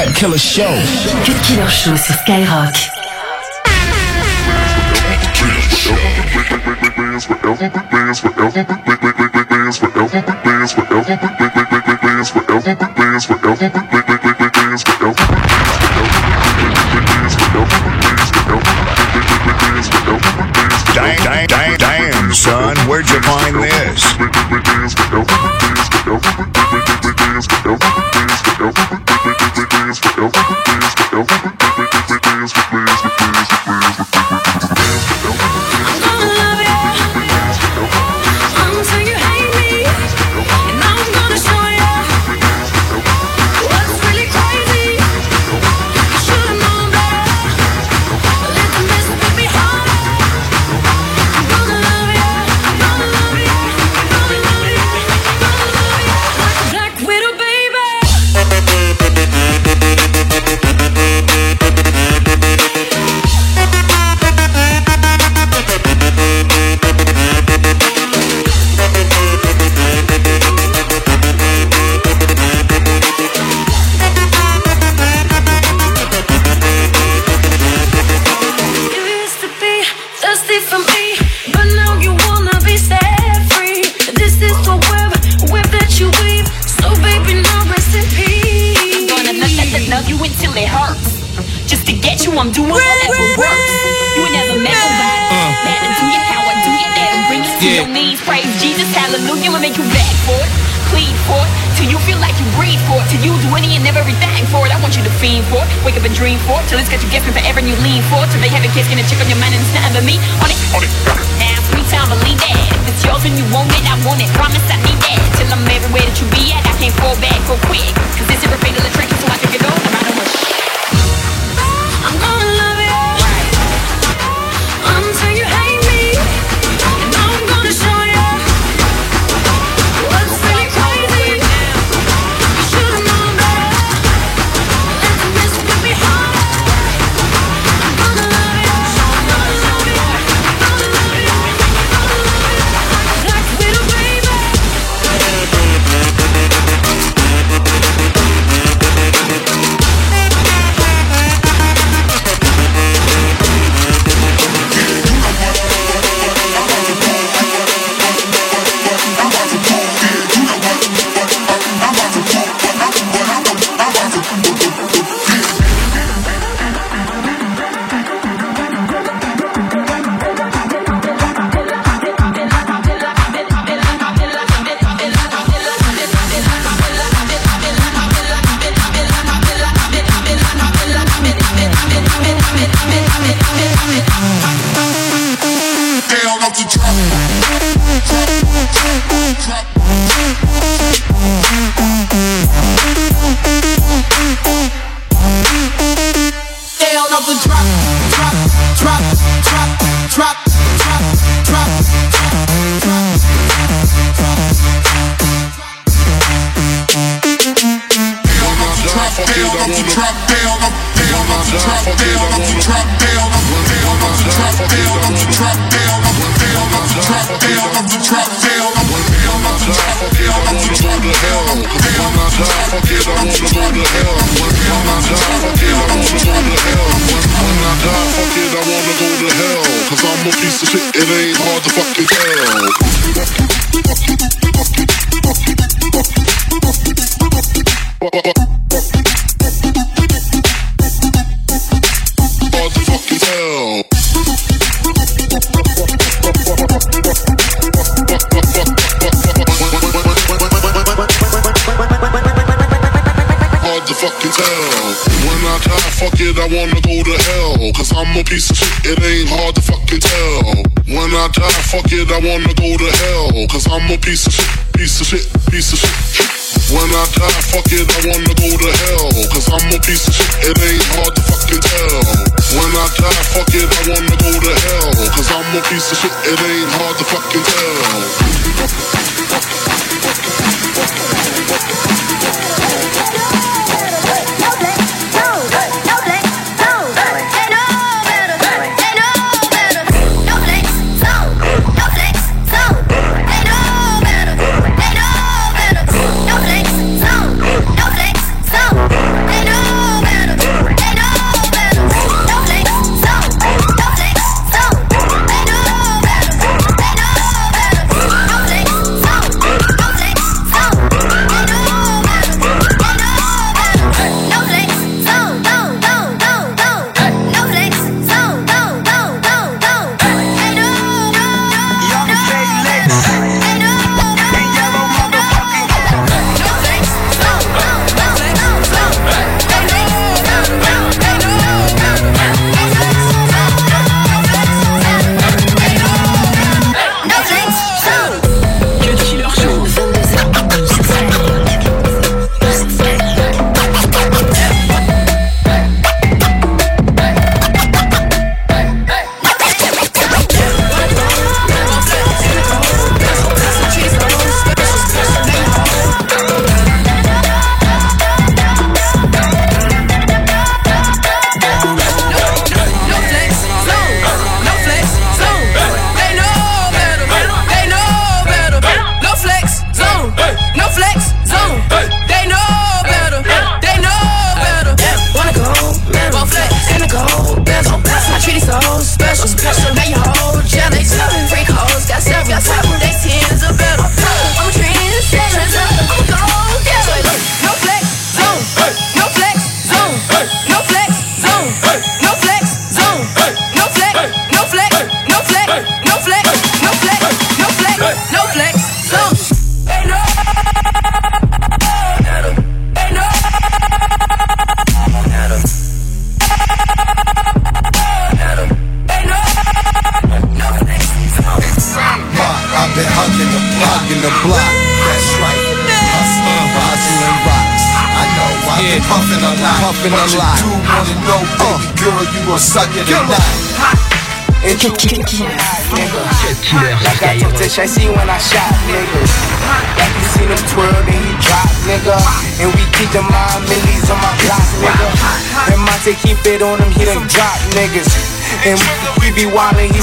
Cut Killer Show. Cut Killer Show sur Skyrock. Damn, damn, damn, son, where'd you find this?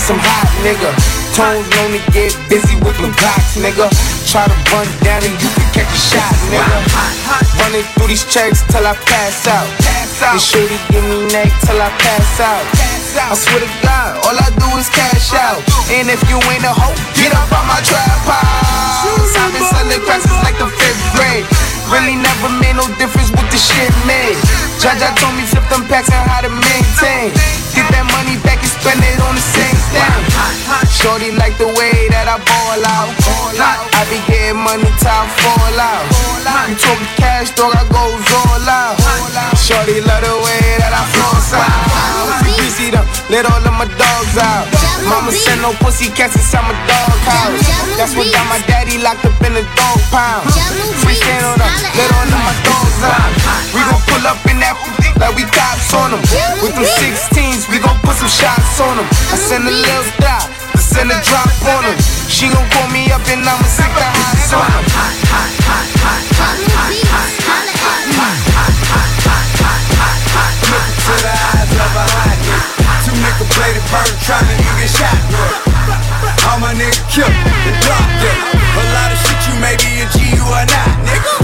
Some hot nigga. Tones known to get busy with the blocks, nigga. Try to run down and you can catch a shot, nigga. Running through these checks till I pass out. And shorty give me neck till I pass out. I swear to God, all I do is cash out. And if you ain't a hoe, get up on my tripod. I've been selling cracks like the fifth grade. Really never made no difference with the shit made. Jaja told me flip them packs and how to maintain. Get that money back and spend it on the same thing. Shorty like the way that I ball out. I be getting money I fall out. You talking cash, dog, I goes all out. Shorty love the way that I floss out. See them, let all of my dogs out. Mama send no pussy cats inside my dog house. That's what got my daddy locked up in the dog pound. We stand on them, let all of my dogs out. We gon' pull up in that like we cops on them. With them 16s, we gon' put some shots on them. I send a little dot, I send a drop on them. She gon' call me up and I'ma stick the hots on them. to the eyes of a hot. Two nigga the bird tryna you get shot. Look. All my nigga killed and dropped them. A lot of shit you may be a G you are not, nigga.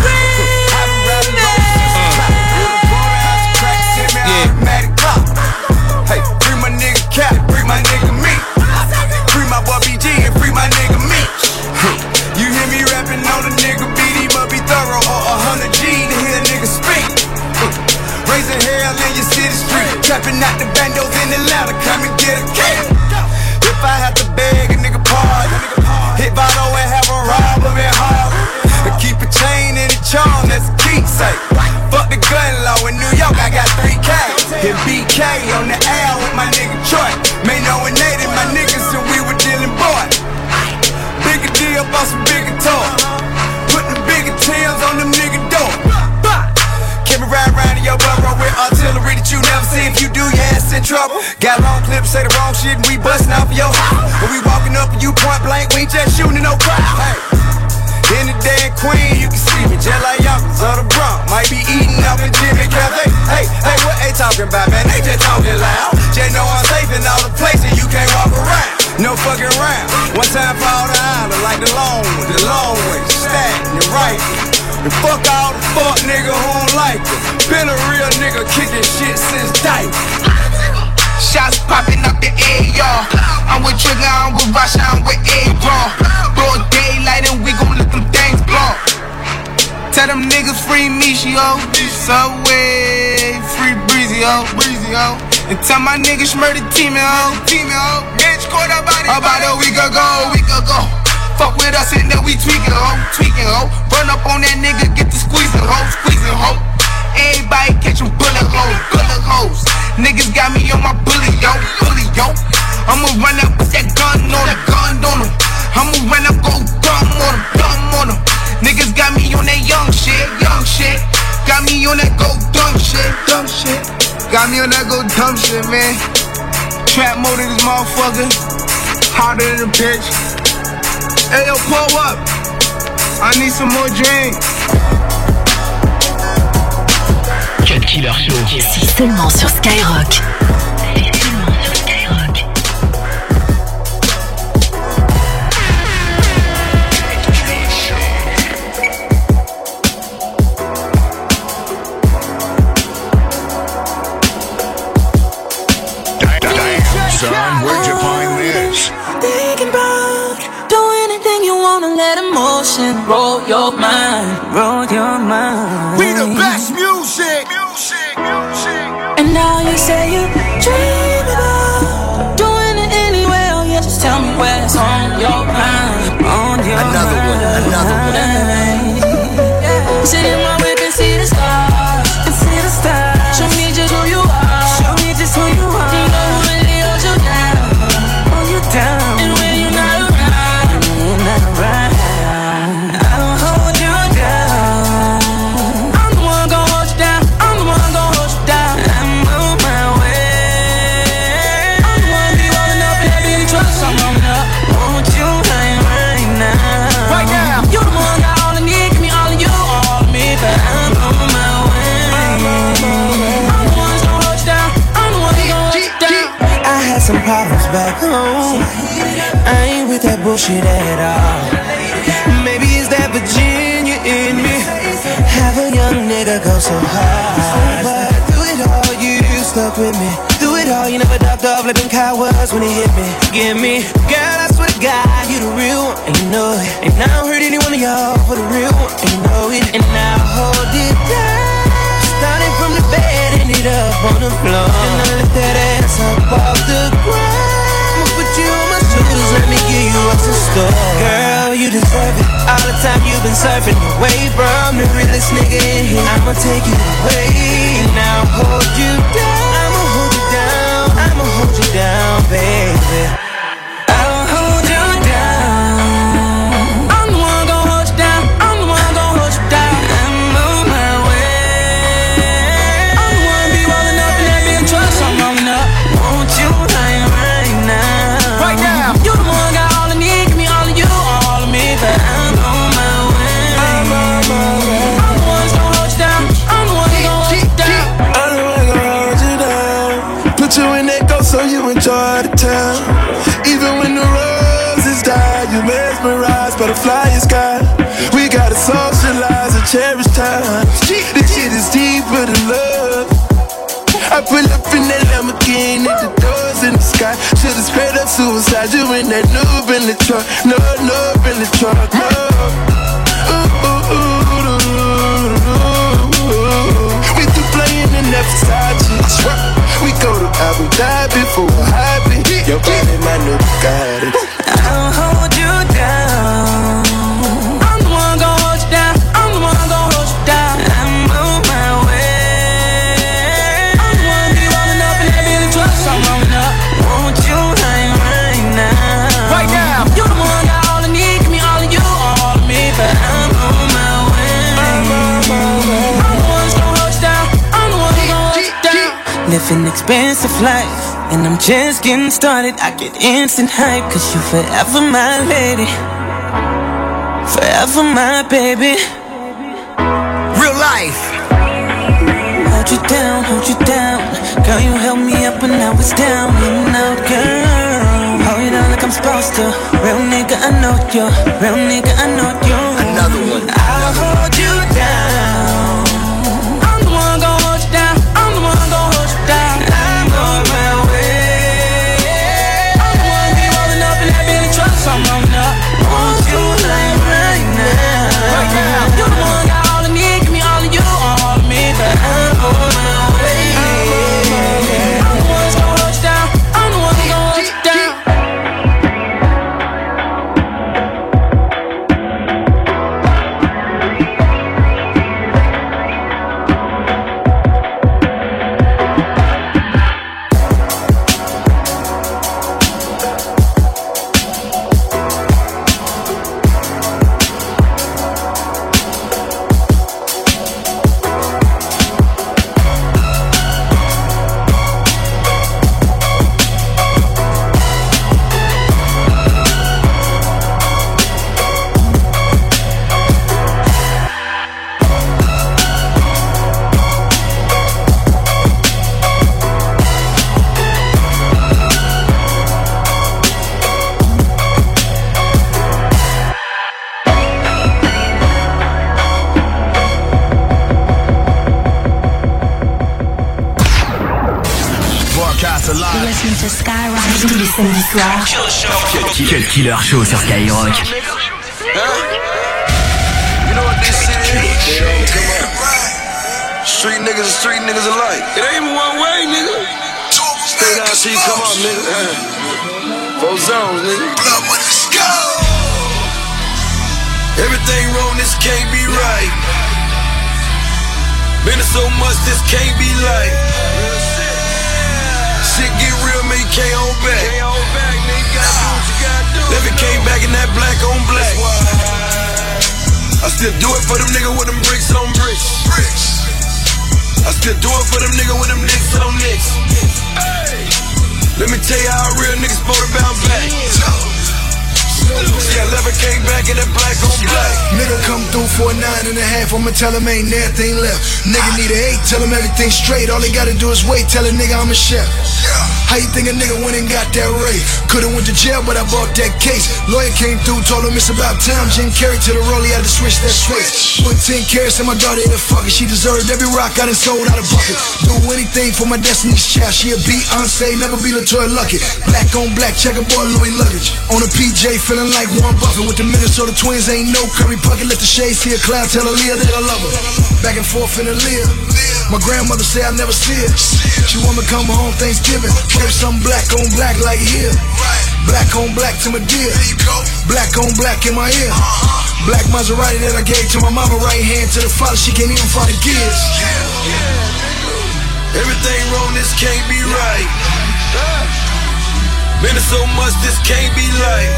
Street. Trapping out the bandos in Atlanta. Come and get a cake. If I had to beg a nigga pardon, hit Vado and have a robber in Harlem. And keep a chain in the charm, that's a keepsake. Fuck the gun law in New York, I got 3K. Hit BK on the L with my nigga Troy. If you do, your ass in trouble. Got long clips, say the wrong shit, and we bustin' out for your house. When we walking up and you point blank, we ain't just shooting no crowd. Hey. In the day queen, you can see me just like Yonkers of the Bronx. Might be eating up in Jimmy Cafe. Hey, hey, what they talking about, man? They just talking loud. Just know I'm safe in all the places you can't walk around. No fucking round. One time for all the island, like the long the long way, stack, and right. And fuck all the fuck nigga who don't like it. Been a real nigga kicking shit since diaper. Shots popping up the air, y'all. I'm with Trigger, I'm with Rasha, I'm with A-Raw. Broad daylight and we gon' let them things blow. Tell them niggas free me, yo. Subway, free breezy, ho. Breezy, ho. And tell my niggas murder team, ho. Team, ho. Bitch, caught up body. About a week ago, week ago. Fuck with us and then we tweaking, ho. Tweaking, ho. Run up on that nigga, get the squeezing, ho. Squeezing, ho. Everybody catching bullet holes, bullet holes. Niggas got me on my bully, yo, bully, yo. I'ma run up with that gun on him, gun on him. I'ma run up, go dumb on him, dumb on. Niggas got me on that young shit, young shit. Got me on that go dumb shit, dumb shit. Got me on that go dumb shit, man. Trap mode in this motherfucker. Hotter than a bitch. Hey, yo, pull up. I need some more drink. Cut Killer Show. C'est seulement sur Skyrock. Emotion roll your mind, roll your mind. We the best music. Music, music. And now you say you dream about doing it anyway. Oh yeah, just tell me where's on your mind, on your Another one, mind. another one. Sit in my whip back home. I ain't with that bullshit at all. Maybe it's that Virginia in me. Have a young nigga go so hard. But through it all, you stuck with me. Through it all, you never ducked off like them cowards when it hit me. Give me, girl, I swear to God, you the real one, and you know it. And I don't hurt any one of y'all for the real one, and you know it. And I hold it down. Started from the bed, ended up on the floor. And I lift that ass up off the ground. Shoulders, let me give you what's in store. Girl, you deserve it. All the time you've been surfing away from the realest nigga in here. I'ma take you away. And I'll hold you down. I'ma hold you down. I'ma hold you down, baby. The town. Even when the roses die, you mesmerize by the flying sky. We gotta socialize and cherish time. This shit is deeper than love. I pull up in that Lamborghini, the doors in the sky. Should've straight up suicide. You in that noob in the truck, no noob in the truck, no. Ooh, ooh, ooh, ooh, ooh. We through playing in that Versace. Living expensive life. And I'm just getting started. I get instant hype, cause you forever my lady. Forever my baby. Real life. Hold you down, hold you down. Girl, you held me up when I was down and out, girl. Hold you down like I'm supposed to. Real nigga, I know you. Real nigga, I know you. Another one. I'll hold tous les samedis soirs. Cut Killer show sur Skyrock. You know what this shit is? Street niggas and street niggas alike. It ain't even one way, nigga. Stay down till you come up, nigga. Four zones, nigga. Everything wrong, this can't be right. Been it so much, this can't be like. Shit get real, man, you can't hold back. Black on black. I still do it for them niggas with them bricks on bricks. I still do it for them niggas with them nicks on nicks. Let me tell you how real niggas to bounce back. I never came back in that black on black. Nigga come through for a nine and a half, I'ma tell him ain't nothing left. Nigga need an eight, tell him everything straight. All they gotta do is wait, tell a nigga I'm a chef. How you think a nigga went and got that rate? Could've went to jail, but I bought that case. Lawyer came through, told him it's about time. Jim Carrey to the rollie, had to switch that switch. Put 10 carats in my daughter in the fucker. She deserved every rock I done sold out of bucket. Do anything for my destiny's child. She a Beyonce, never be LeToya Luckett. Black on black, checkerboard Louis luggage. On a PJ, feeling like Warren Buffett. With the Minnesota Twins, ain't no Kirby Puckett. Let the shades see a cloud, tell Aaliyah that I love her. Back and forth in the Lear. My grandmother say I never see it. She want me come home Thanksgiving. Put some black on black like here. Black on black to my dear. Black on black in my ear. Uh-huh. Black Maserati that I gave to my mama. Right hand to the father. She can't even find the kids. Everything wrong, this can't be right. Been so much, this can't be life.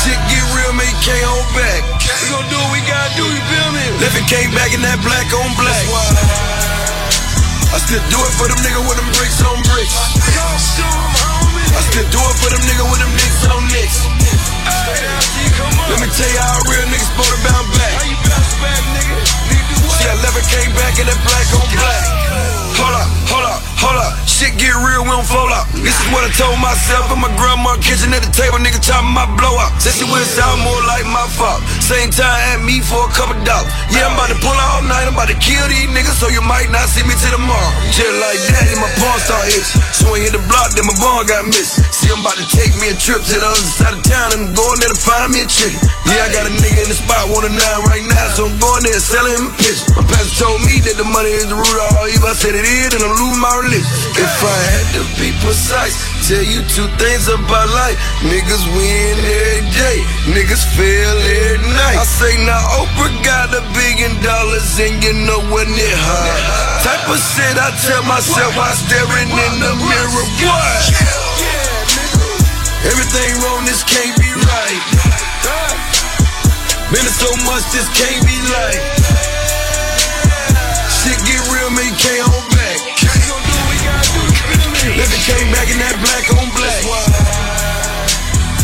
Shit get real, man, can't hold back. We gon' do what we gotta do, you feel me? And came back in that black on black. I still do it for them niggas with them bricks on bricks. I still do it for them niggas with them nicks on nicks. Let me tell you how real niggas supposed to bounce back. See, I never came back in that black on black. Hold up, hold up, hold up. Shit get real, we don't fall out. This is what I told myself in my grandma kitchen at the table, nigga chopping my blow up. Said she went sound more like my fault. Same time at me for a couple dollars. Yeah, I'm about to pull out all night, I'm about to kill these niggas, so you might not see me till tomorrow. Just like that, and my pawn start itching. So I hit the block, then my bond got missing. See, I'm about to take me a trip to the other side of town and I'm going there to find me a chicken. Yeah, I got a nigga in the spot, want a nine right now, so I'm going there selling him a picture. My pastor told me that the money is the root of all evil. I said it is, and I'm losing my religion. If I had to be precise, tell you two things about life. Niggas win every day, niggas fail every night. I say now Oprah got a billion dollars and you know when it high. Type of shit I tell myself while staring in the mirror. What? Everything wrong, this can't be right. Been so much, this can't be like. Shit get real, man, can't hold back. Let me came back in that black on black.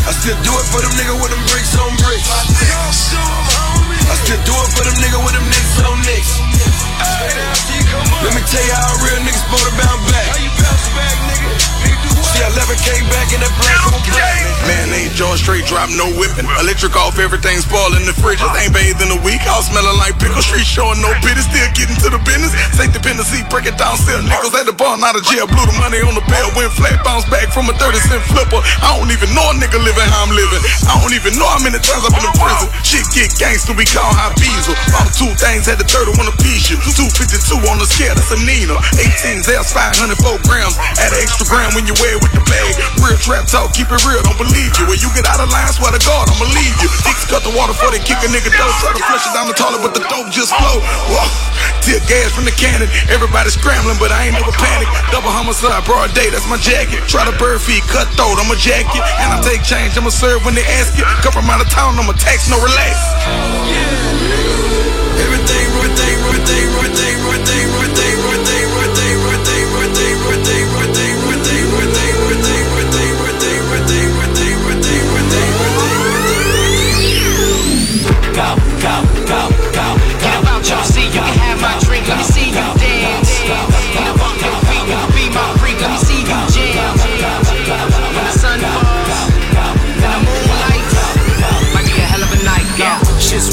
I still do it for them niggas with them bricks on bricks. I still do it for them niggas with them nicks on nicks. Let me tell you how real niggas supposed to bounce back. See, I never came back in that black black. Man, ain't jaw straight drop, no whipping. Electric off, everything's spoiled in the fridge. I ain't bathed in a week. I was smelling like pickle street, showing no pity. Still getting to the business. Take dependency, break it down, still nickels at the bar, not a jail. Blew the money on the bell, went flat, bounced back from a 30 cent flipper. I don't even know a nigga living how I'm living. I don't even know how many times I've been in prison. Shit get gangster, we call high diesel. All two things had the 30 on a piece. you. 252 on the scale, that's a Nina. 18 Zels, 504 grams. Add an extra gram when you wear it with the bag. Real trap talk, keep it real, don't believe you. When you get out of line, swear to God, I'ma leave you. Dicks cut the water for they kick a nigga dope. Try to flush it down the toilet, but the dope just flow. Whoa. Tear gas from the cannon. Everybody scrambling, but I ain't never panic. Double homicide, broad day, that's my jacket. Try to bird feed, cut throat, I'm a jacket. And I take change, I'ma serve when they ask it. Come from out of town, I'ma tax, no relax. Everything, everything, everything, everything,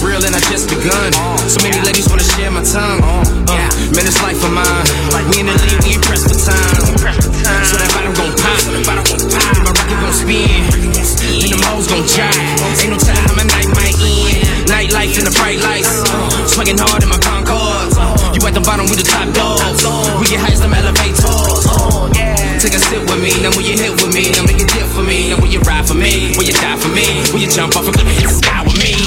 real and I just begun. So many ladies wanna share my tongue. Uh, man, it's life of mine. We in the league, we pressed for time. So that bottom gon' pop, my record gon' spin, and the hoes gon' jive. Ain't no telling how my night might end. Nightlife in the bright lights, swinging hard in my Concords. You at the bottom, we the top dogs. We get highs, them elevators. Take a sip with me, now when you hit with me, now make a dip for me, now when you ride for me, when you die for me, when you jump off a cliff and hit the sky with me.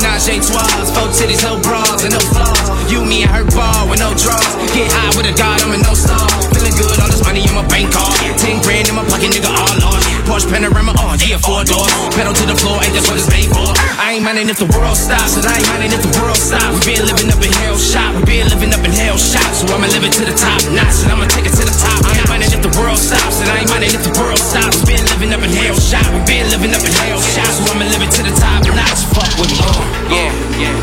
Menage a trois, four titties, no bras and no flaws. You, me, and her ball with no draws. Get high with a god, I'm in no star. Feeling good, all this money in my bank card. Ten grand in my pocket, nigga, all lost. Porsche panorama, oh yeah, four doors. Pedal to the floor, ain't that's what it's made for. I ain't minding if the world stops, and I ain't minding if the world stops. We been living up in hell shop, we been living up in hell shop. So I'ma live it to the top notch, and I'ma take it to the top. I ain't minding if the world stops, and I ain't minding if the world stops. Been living up in hell shop, we been living up in hell shop. So I'ma live it to the top notch. Fuck with me, uh, yeah, yeah.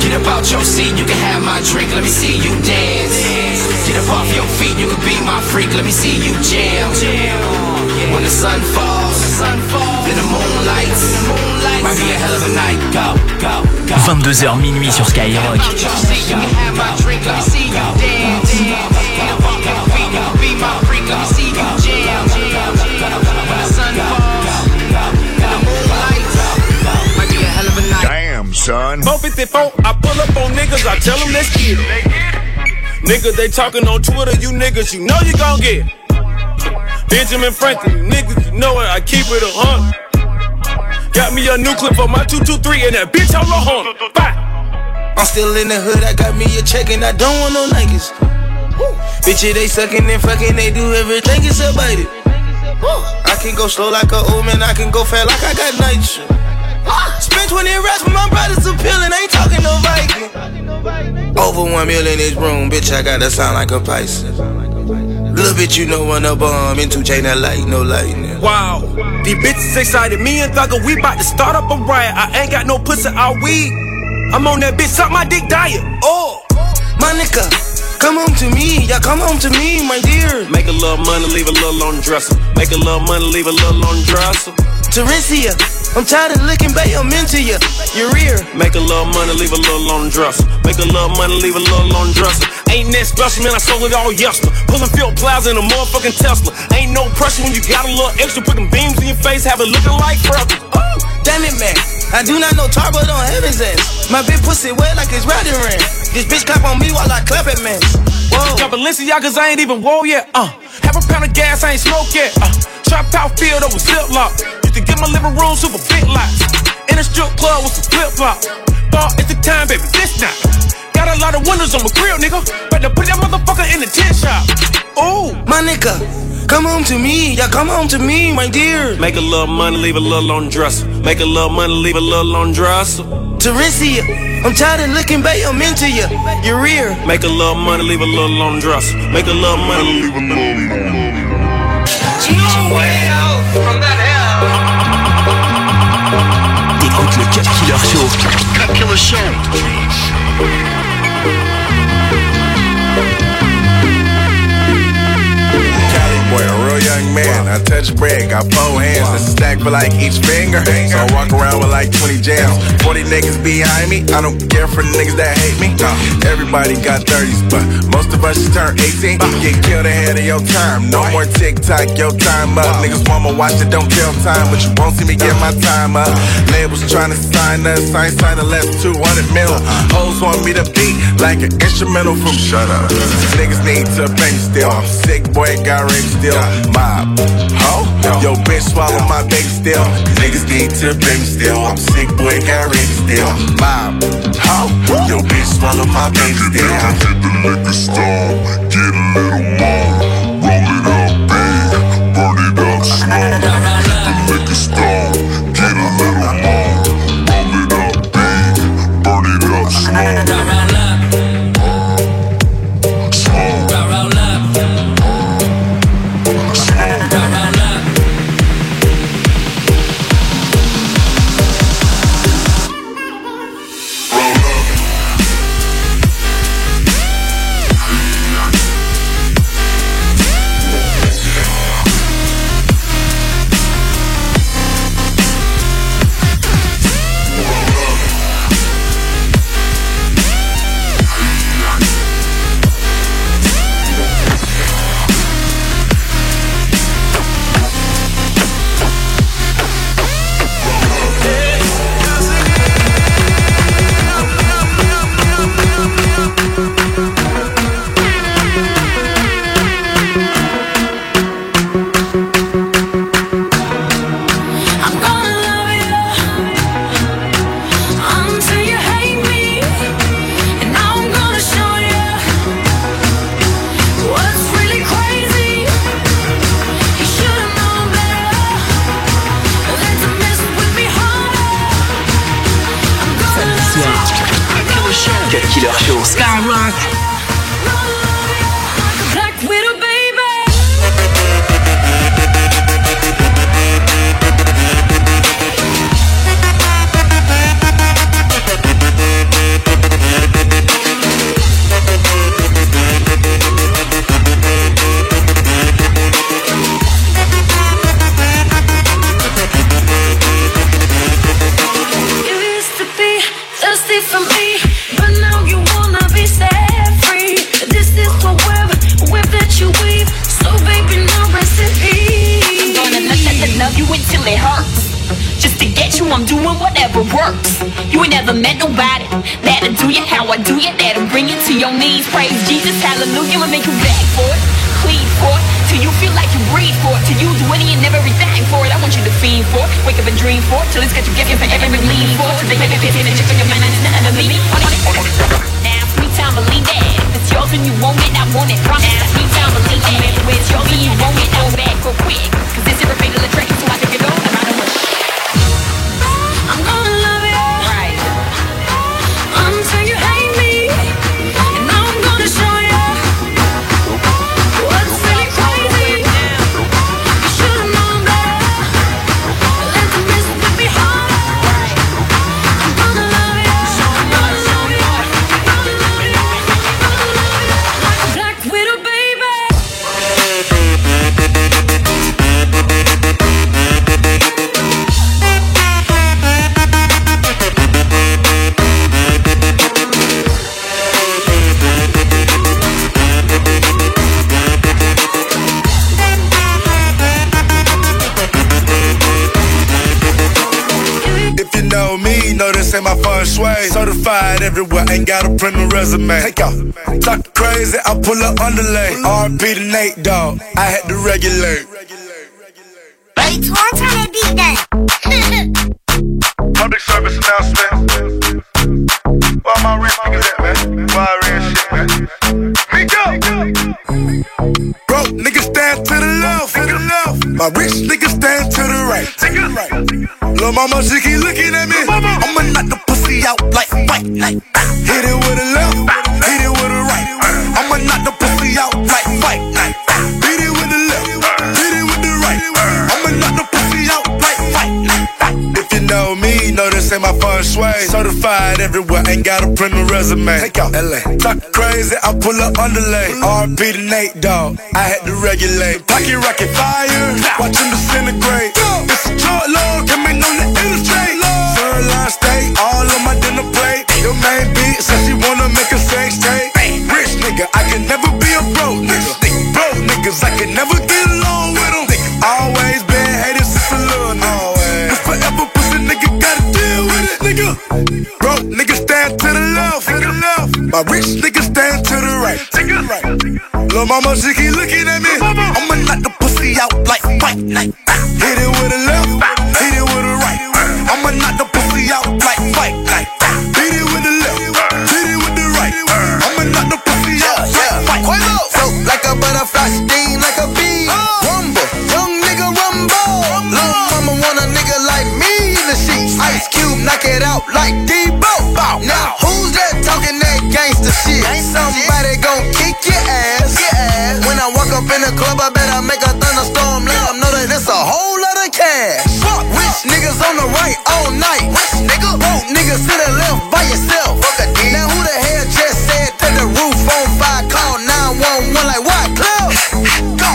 Get about your seat, you can have my drink. Let me see you dance. Get up off your feet, you can be my freak. Let me see you jam. When the sun falls, then the moon lights. Might be a hell of a night. Go, go, go. 22h minuit sur Skyrock. You can have my drink, let me see you dance. Get up off your feet, you can be my freak. Let see you jam. When the sun falls, then the moon lights. Might be a hell of a night. Damn, son. 454, I pull up on niggas, I tell them let's get it. Niggas, they talking on Twitter, you niggas, you know you gon' get it. Benjamin Franklin, niggas, you know it, I keep it a hundred. Got me a new clip for my 223 and that bitch on the hundred. Bye. I'm still in the hood, I got me a check and I don't want no niggas. Bitches, they sucking and fucking, they do everything it's bite it. I can go slow like a old man, I can go fast like I got nitro. Spent 20 racks for my brothers appealing, ain't talking no Viking. Over one mil in this room, bitch, I gotta sound like a Pisces. Little bitch, you know when a bomb into chain that light, no lightning. Wow, these bitches excited. Me and Thugger, we bout to start up a riot. I ain't got no pussy, I weed. I'm on that bitch, suck my dick diet. Oh, My nigga, come home to me, yeah, come home to me, my dear. make a little money, leave a little on the dresser. Make a little money, leave a little on the dresser. Teresia, I'm tired of looking back, I'm into you. Your ear. Make a little money, leave a little on the dresser. Make a little money, leave a little on the dresser. Ain't that special, man? I sold it all yesterday. Pulling field plaza in a motherfucking Tesla. Ain't no pressure when you got a little extra. Put them beams in your face, have it looking like. Oh, damn it, man. I do not know tar, but on heaven's ass. My big pussy wet like it's riding rain. This bitch clap on me while I clap at man. Whoa. Got Balenciagas, I ain't even whoa yet. Uh, have a pound of gas, I ain't smoke yet. Uh, chop out field over ziplock. Used to get my living room super big lots. In a strip club with some flip flop. Thought it's the time, baby, this not. Got a lot of windows on my grill, nigga. Better put that motherfucker in the tent shop. Ooh, My nigga, come home to me, yeah, come home to me, my dear. make a little money, leave a little on the dresser. Make a little money, leave a little on the dresser. Teresia, I'm tired of looking back, I'm into you. Your rear. Make a little money, leave a little on the dresser. Make a little money, leave a little. T'écoutes le Cut Killer Show. Cut Killer Show. Cali boy, a real young man. I touch bread, got four hands. That's a stack for like each finger. So I walk around with like 20 jams. 40 niggas behind me. I don't care for niggas that hate me. Everybody got 30s, but most of us just turn 18. Get killed ahead of your time. No more TikTok, your time up. Niggas want me watch it, don't kill time, but you won't see me get my time up. Labels trying to sign us, I ain't signing less than 200 mil. Hoes want me to beat like an instrumental from Shut Up. Niggas need to pay me still. Sick, boy, got rich still. Mob, ho, yo, bitch, swallow my baby still. Niggas need to pay me still. I'm sick, boy, got rich still. Mob, ho, yo, bitch, swallow my baby still. Hit the liquor store, get a little more. resume. Take off. Talk crazy, I pull up underlay. RP to Nate Dogg. I had to regulate. gotta print a resume. Take out LA. Talk crazy, I pull up underlay. Mm. RP the Nate Dogg. I had to regulate. Pocket rocket fire, watch him disintegrate. Muzyki whole lot of cash. Fuck rich niggas on the right all night. Rich nigga, broke niggas to the left by yourself. Fuck a D. Now who the hell just said that the roof on fire? Call 911 like what? Clip. Go.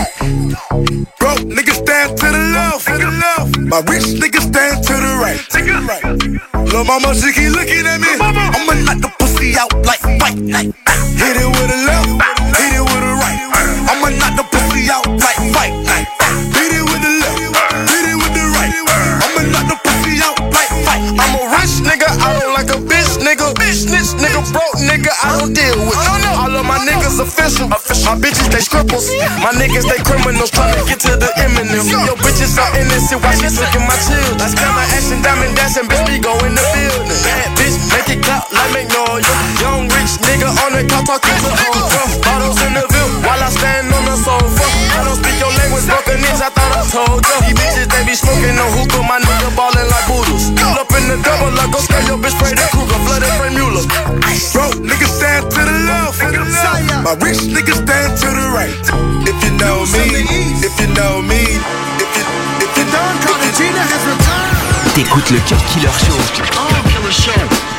Broke niggas stand to the left, to the left. My rich niggas stand to the right, to the right. Lil' mama, she keep looking at me. I'ma knock the pussy out like fight. night. Hit it with a left. My niggas official. My bitches, they scribbles. My niggas, they criminals. Tryna get to the Eminem. Yo, bitches are innocent. Why she taking my children? That's got my and diamond dashing. Bitch, we go in the building. Bad bitch, make it clap like McNoy. Young rich nigga on the car talking to old girl. Bottles in the view while I stand on the sofa. I don't speak your language, broken ninja. I thought I told you. These bitches, they be smoking no hookah. My nigga ball in the double, niggas stand to the left, my rich niggas stand to the right. If you know me, if you know me, if you if you don't, Cartagena has returned. T'écoutes le Cut Killer Show. Cut Killer Show.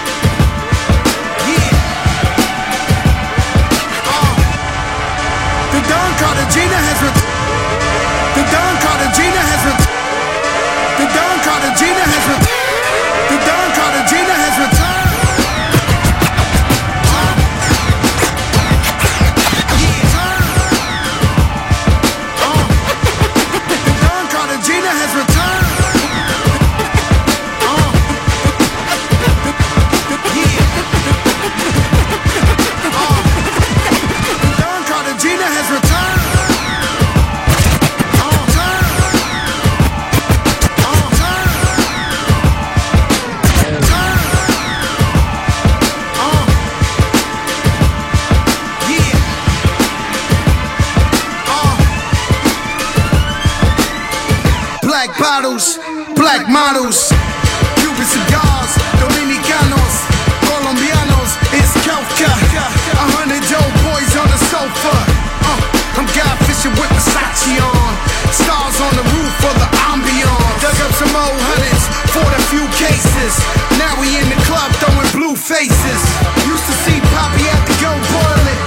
Models, Cuban cigars, Dominicanos, Colombianos, it's Kafka. A hundred dope boys on the sofa. Uh, I'm God fishing with Versace on. Stars on the roof for the ambiance. Dug up some old hundreds, fought a few cases. Now we in the club throwing blue faces. Used to see Poppy at the go boiling.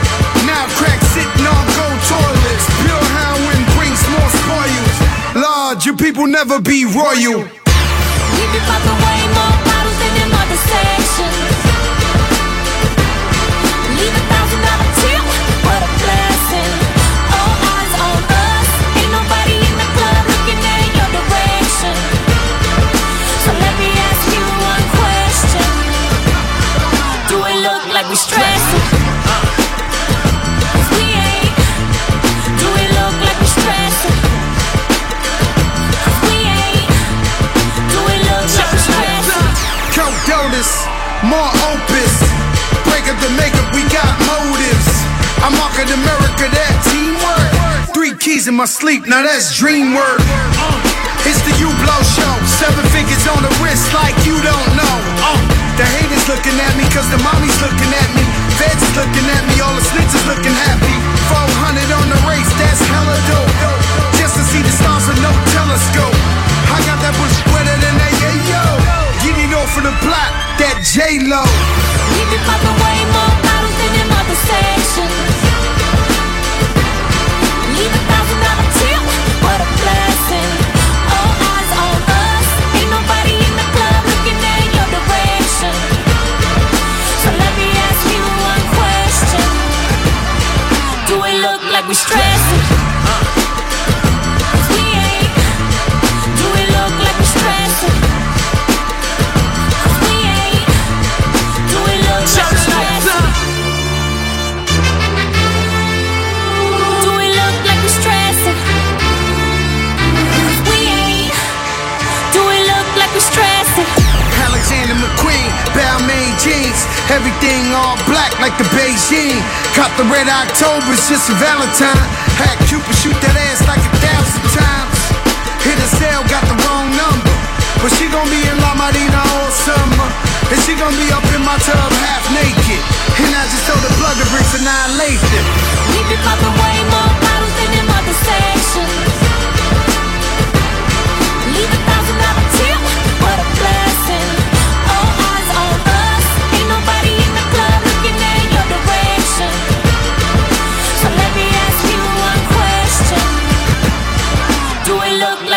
Now crack sitting on gold toilets. Pure wind brings more spoils. Lord, you people never be royal. Be popping way in my sleep, now that's dream work. Uh, It's the U Blow Show. Seven figures on the wrist like you don't know. Uh, the haters looking at me cause the mommy's looking at me. Feds is looking at me, all the snitches looking happy. 400 on the race, that's hella dope. Just to see the stars with no telescope. I got that bush wetter than that, yo. Get it off of the block, that J-Lo. We be popping way more bottles than them other sections. Look everything all black like the Beijing. Caught the red October, it's just a Valentine. Had Cupid shoot that ass like a thousand times. Hit a cell, got the wrong number. But she gon' be in La Marina all summer. And she gon' be up in my tub half naked. And I just told the plug to bring annihilation. We be popping way more bottles than them other sections.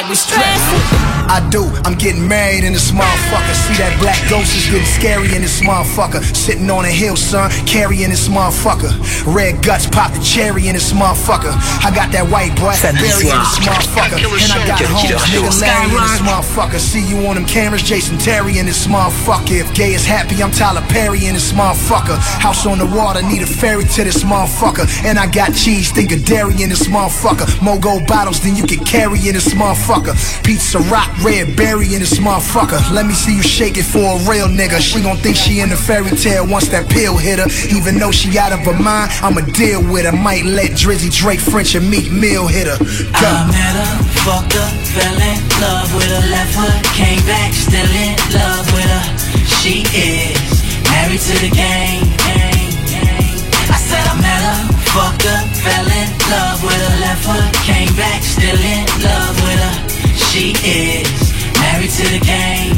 We stressing? I do. I'm getting married in this motherfucker. See that black ghost is getting scary in this motherfucker. Sitting on a hill, son, carrying this motherfucker. Red guts pop the cherry in this motherfucker. I got that white boy burying soir. this motherfucker. And I got homes, nigga Larry in this motherfucker. See you on them cameras, Jason Terry in this motherfucker. If gay is happy, I'm Tyler Perry in this motherfucker. House on the water, need a ferry to this motherfucker. And I got cheese, think of dairy in this motherfucker. More Mogo bottles, then you can carry in this motherfucker. Pizza rock, red berry in this motherfucker. Let me see you shake it for a real nigga. She gon' think she in a fairy tale once that pill hit her. Even though she out of her mind, I'ma deal with her. Might let Drizzy Drake French and Meek Mill hit her. Go. I met her, fucked her, fell in love with her, left her, came back, still in love with her. She is married to the game. I said I met her, fucked her, fell in love with her, left her, came back, still in love with her. She is married to the game.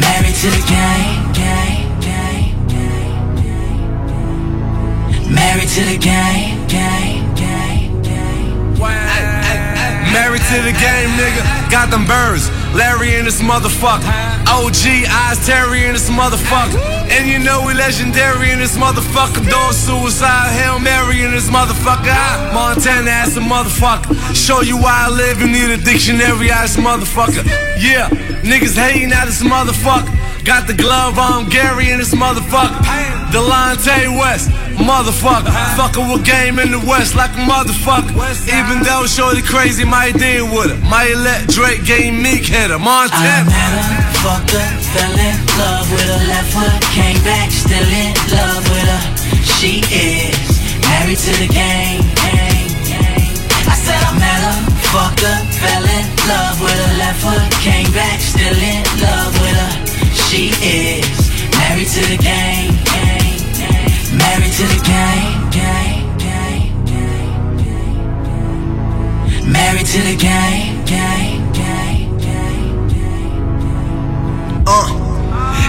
Married to the game. Married to the game. Married to the game, nigga. Got them birds. Larry in this motherfucker. OG Eyes Terry in this motherfucker. And you know we legendary in this motherfucker. Dog suicide, Hail Mary in this motherfucker. I, Montana ass a motherfucker. Show you why I live, you need a dictionary ass motherfucker. Yeah, niggas hating at this motherfucker. Got the glove on Gary in this motherfucker. Delonte West, motherfucker. Fucking with game in the West like a motherfucker. Even though Shorty crazy, my deal with her. Might let Drake game Meek hit her. I met her, fucked her, fell in love with her, left her, came back, still in love with her. She is married to the game. I said I met her, fucked her, fell in love with her, left foot, came back, still in love with her. She is married to the game. Married to the game. Uh.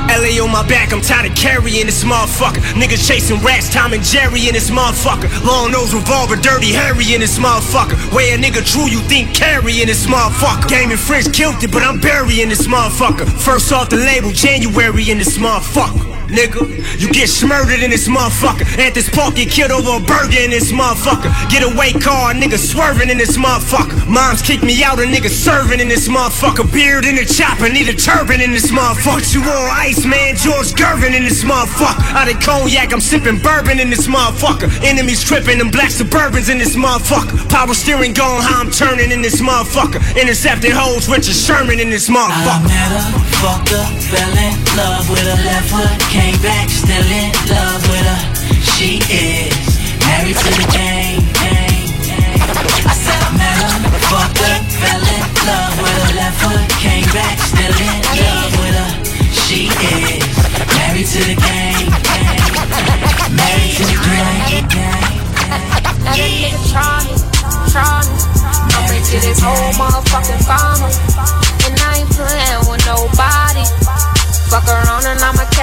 LA on my back, I'm tired of carrying this motherfucker. Niggas chasing rats, Tom and Jerry in this motherfucker. Long nose revolver, dirty Harry in this motherfucker. Way a nigga true, you think carry in this motherfucker. Game and French killed it, but I'm burying this motherfucker. First off the label, January in this motherfucker. Nigga, you get smurdered in this motherfucker. At this park, get killed over a burger in this motherfucker. Get away car, nigga swerving in this motherfucker. Moms kick me out, a nigga serving in this motherfucker. Beard in the chopper, need a turban in this motherfucker. You on ice, man, George Gervin in this motherfucker. Out of cognac, I'm sipping bourbon in this motherfucker. Enemies tripping, them black suburbans in this motherfucker. Power steering gone, how I'm turning in this motherfucker. Intercepting hoes, Richard Sherman in this motherfucker. I met her, fucked her, fell in love with her left foot, came back, still in love with her. She is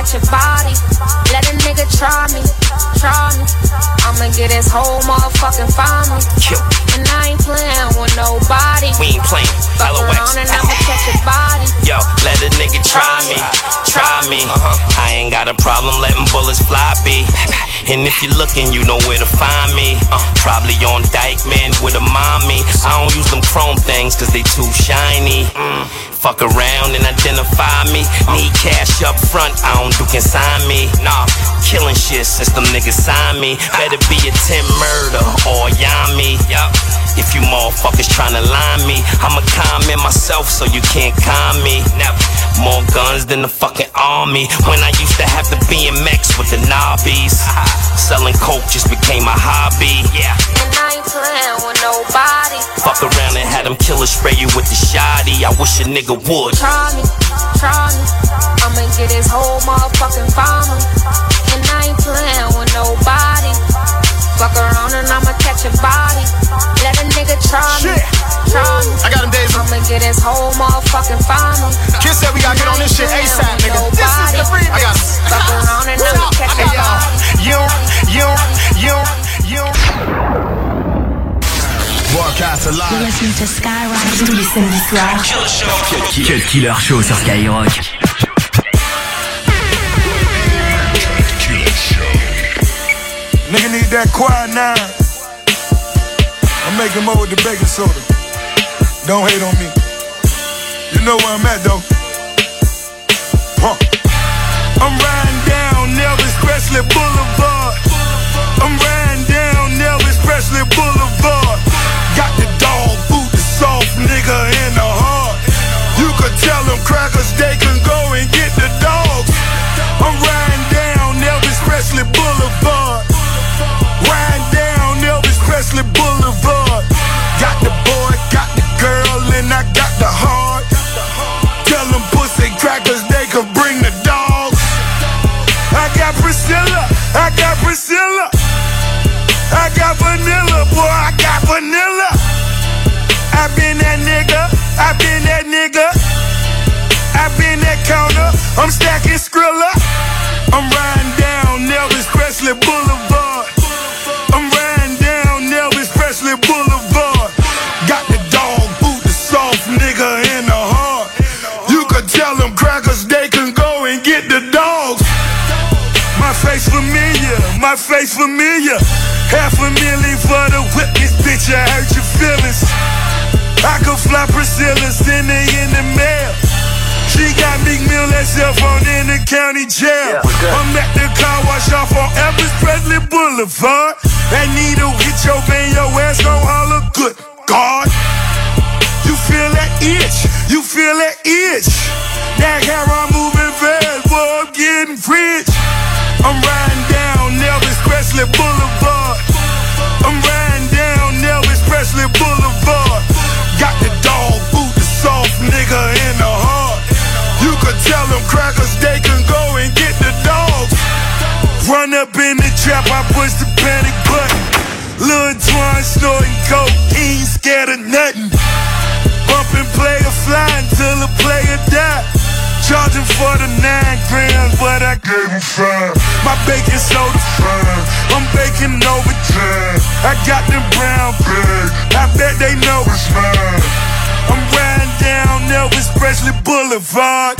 and I'ma catch a body. Let a nigga try me, try me. I'ma get this whole motherfucking farmer. And I ain't playing with nobody. We ain't playing. Fuck around and I'ma catch your body. Yo, let a nigga try me, try me. Uh-huh. I ain't got a problem letting bullets fly, B. And if you're looking, you know where to find me. Uh, probably on Dyckman with a mommy. I don't use them chrome things cause they too shiny. Mm, fuck around and identify me. Need cash up front, I don't do consign me. Nah, killing shit since them niggas signed me. Better be a 10 murder or Yami. Yup. If you motherfuckers tryna line me, I'ma comment myself so you can't con me. Never. More guns than the fucking army. When I used to have the BMX with the knobbies, selling coke just became a hobby. Yeah. And ain't playing with nobody. Fuck around and had them killers spray you with the shoddy. I wish a nigga would. Try me, try me. I'ma get this whole motherfucking farmer. And I ain't playing with nobody. Fuck around and I'ma catch a body. Let a nigga try me, try me. I got him days. I'ma get this whole motherfucking farmer. Kid said we gotta get on this shit ASAP, nigga. This is the remix. I got Fuck around and I'ma catch a body. You, you, you, you. Broadcast You're listening to Skyrock tous les samedis soirs. Cut Killer Show sur Skyrock. Nigga need that quiet now. I'm making more with the baking soda. Don't hate on me. You know where I'm at though. Huh. I'm riding down Elvis Presley Boulevard. I'm riding down Elvis Presley Boulevard. Priscilla. I got vanilla, boy, I got vanilla. I been that nigga, I been that nigga. I been that counter, I'm stacking my face familiar. Half a million for the witness, bitch, I hurt your feelings. I could fly Priscilla, send her in the mail. She got Meek Mill that cell phone in the county jail. I'm at the car wash off on Elvis Presley Boulevard. That needle hit your vein, your ass gon' holler good God. You feel that itch, you feel that itch. That hair for the nine grams, but I gave him five. My bacon soda fine. I'm baking overtime. I got them brown bags. I bet they know it's mine. I'm riding down Elvis Presley Boulevard.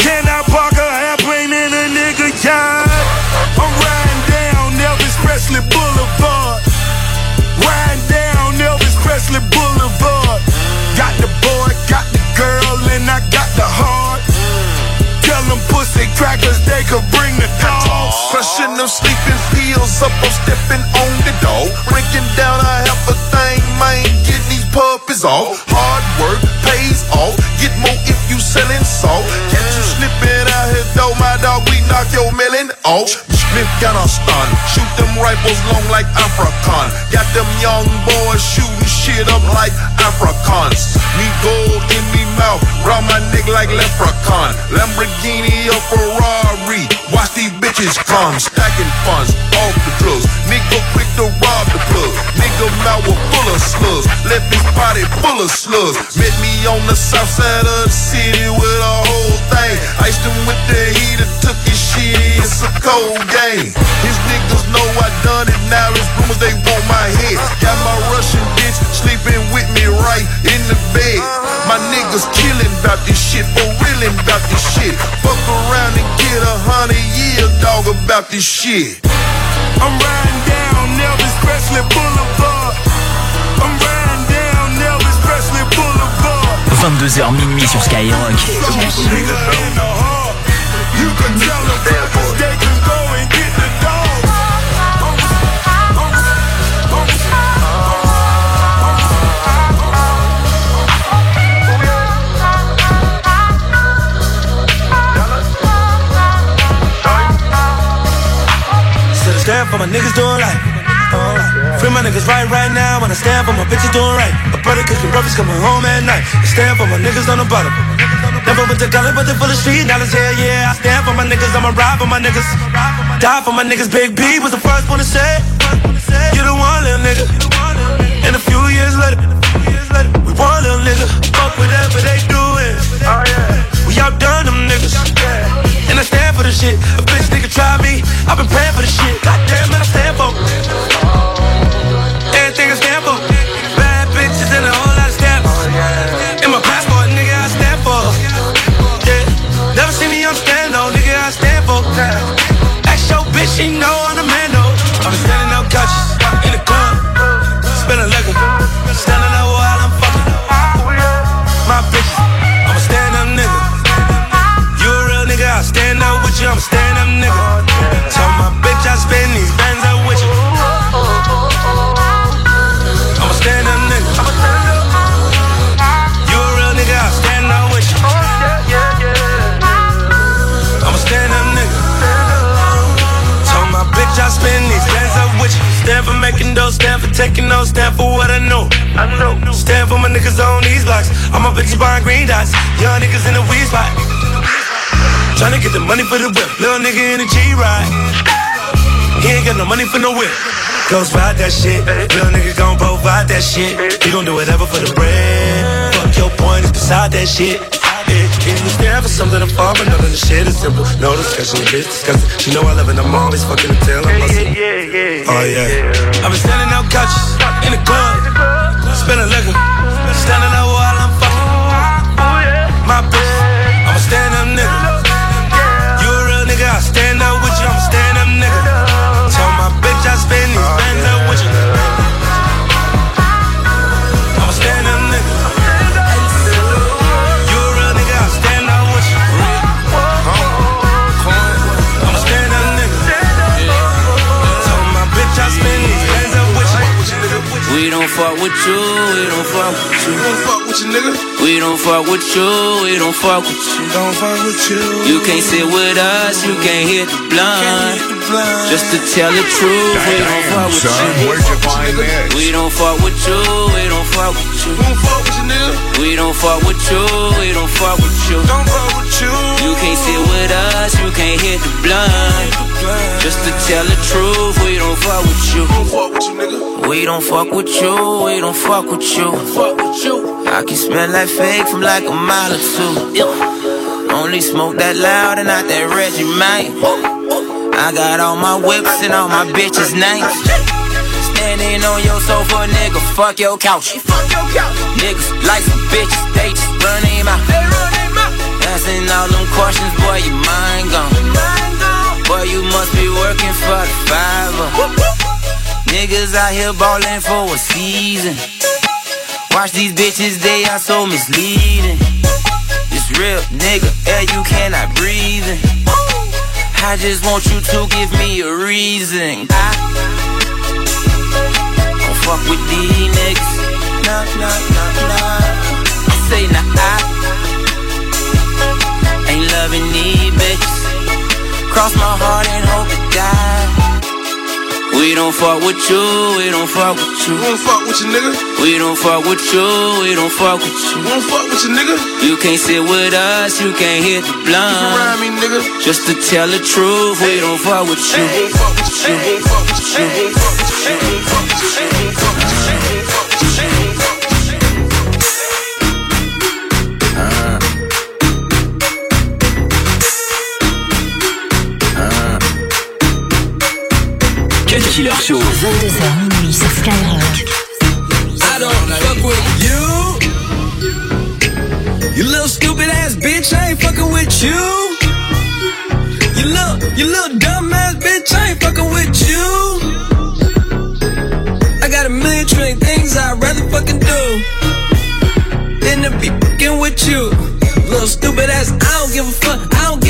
Can I park a airplane in a nigga yard? I'm riding down Elvis Presley Boulevard. Riding down Elvis Presley Boulevard. Got the boy, pussy crackers they could bring the dogs. Crushing them sleeping pills up, I'm stepping on the door. Breaking down a half a thing, man, getting these puppies off. Hard work pays off, get more if you selling salt. Catch you slipping though, my dog, we knock your melon off. Smith got a stun, shoot them rifles long like African. Got them young boys shooting shit up like Africans. Me gold in me mouth, round my neck like leprechaun. Lamborghini or Ferrari, watch these bitches come. Stacking funds off the drugs. Nigga quick to rob the plug. Nigga mouth was full of slugs. Left his body full of slugs. Met me on the south side of the city with a whole thing. Iced him with the heater, took his shit. It's a cold game. His niggas know I done it now. It's rumors they want my head. Got my Russian bitch sleeping with me right in the bed. My niggas killing about this shit, for reeling about this shit. Fuck around and get a hundred years, dog, about this shit. I'm riding down Elvis Presley Boulevard. I'm riding down Elvis Presley Boulevard. 22h minuit sur Skyrock. My niggas doing life. Uh, free my niggas right right now when I stand for my bitches doing right. My brother cooking breakfast coming home at night. I stand for my niggas on the bottom. Never went to college, but they full of street knowledge. Hell yeah, I stand for my niggas. I'ma ride for my niggas. Die for my niggas. Big B was the first one to say. You the one, little nigga. And a few years later, we one little nigga. Fuck whatever they Oh, doing. We outdone them niggas. And I stand for the shit. A bitch nigga try me. I've been praying for the shit. Goddamn it, I stand for. Everything I stand for. Bad bitches and a whole lot of stamps. Oh, In my passport, nigga, I stand for. Yeah. Never see me on stand, no, nigga, I stand for. Ask your bitch, she know taking those, stand for what I know. I know. Stand for my niggas on these blocks. All my bitches buying green dots. Young niggas in the weed spot. Tryna get the money for the whip. Little nigga in the G-Ride. He ain't got no money for no whip. Ghost ride that shit. Real nigga gon' provide that shit. He gon' do whatever for the bread. Fuck your point, it's beside that shit. Yeah, you stand for something to fall, but none of the shit is simple. No discussion, bitch disgusting. She know I love it, I'm always fucking until I'm busting. Yeah, yeah, yeah, Oh yeah. I've been standing out couches in the club, spending liquor, standing out while I'm fucking. Oh, My bitch, fuck with you, we don't fuck with you. We don't fuck with you, nigga. We don't fuck with you, we don't fuck with you. Don't fuck with you. You can't sit with us, you can't hit the blunt. Just to tell the truth, we don't fuck with son, you. where'd you find this? We don't fuck with you, we don't fuck with you. We don't fuck with you, nigga. We don't fuck with you, we don't fuck with you. Don't fuck with you. You can't sit with us, you can't hit the blunt. Just to tell the truth, we don't fuck with you. Don't fuck with you, nigga. We don't fuck with you, we don't fuck with you. Fuck with you. I can smell like fake from like a mile or two. Only smoke that loud and not that Reggie, man. I got all my whips and all my bitches' names. Standing on your sofa, nigga, fuck your couch. Niggas like some bitches, they just run him out. Asking all them questions, boy, your mind gone. Boy, you must be working for the fiver. Niggas out here ballin' for a season. Watch these bitches, they are so misleading. It's real, nigga, air you cannot breathe in. I just want you to give me a reason. I don't fuck with these niggas. Nah, nah, nah, nah. I say nah, I ain't loving these bitches. Cross my heart and hope to die. We don't fuck with you, we don't fuck with you. We don't fuck with you, nigga. We don't fuck with you, we don't fuck with you. We don't fuck with you, nigga. You can't sit with us, you can't hit the You blunt. rhyme me, nigga. Just to tell the truth, we don't fuck with you. We don't fuck with you. We don't fuck with you. We don't fuck with you. Killer Show. 22h minuit sur Skyrock. I don't fuck with you. You little stupid ass bitch, I ain't fucking with you. You little, you little dumb ass bitch, I ain't fucking with you. I got a million trillion things I'd rather fucking do than to be fucking with you. Little stupid ass, I don't give a fuck, I don't give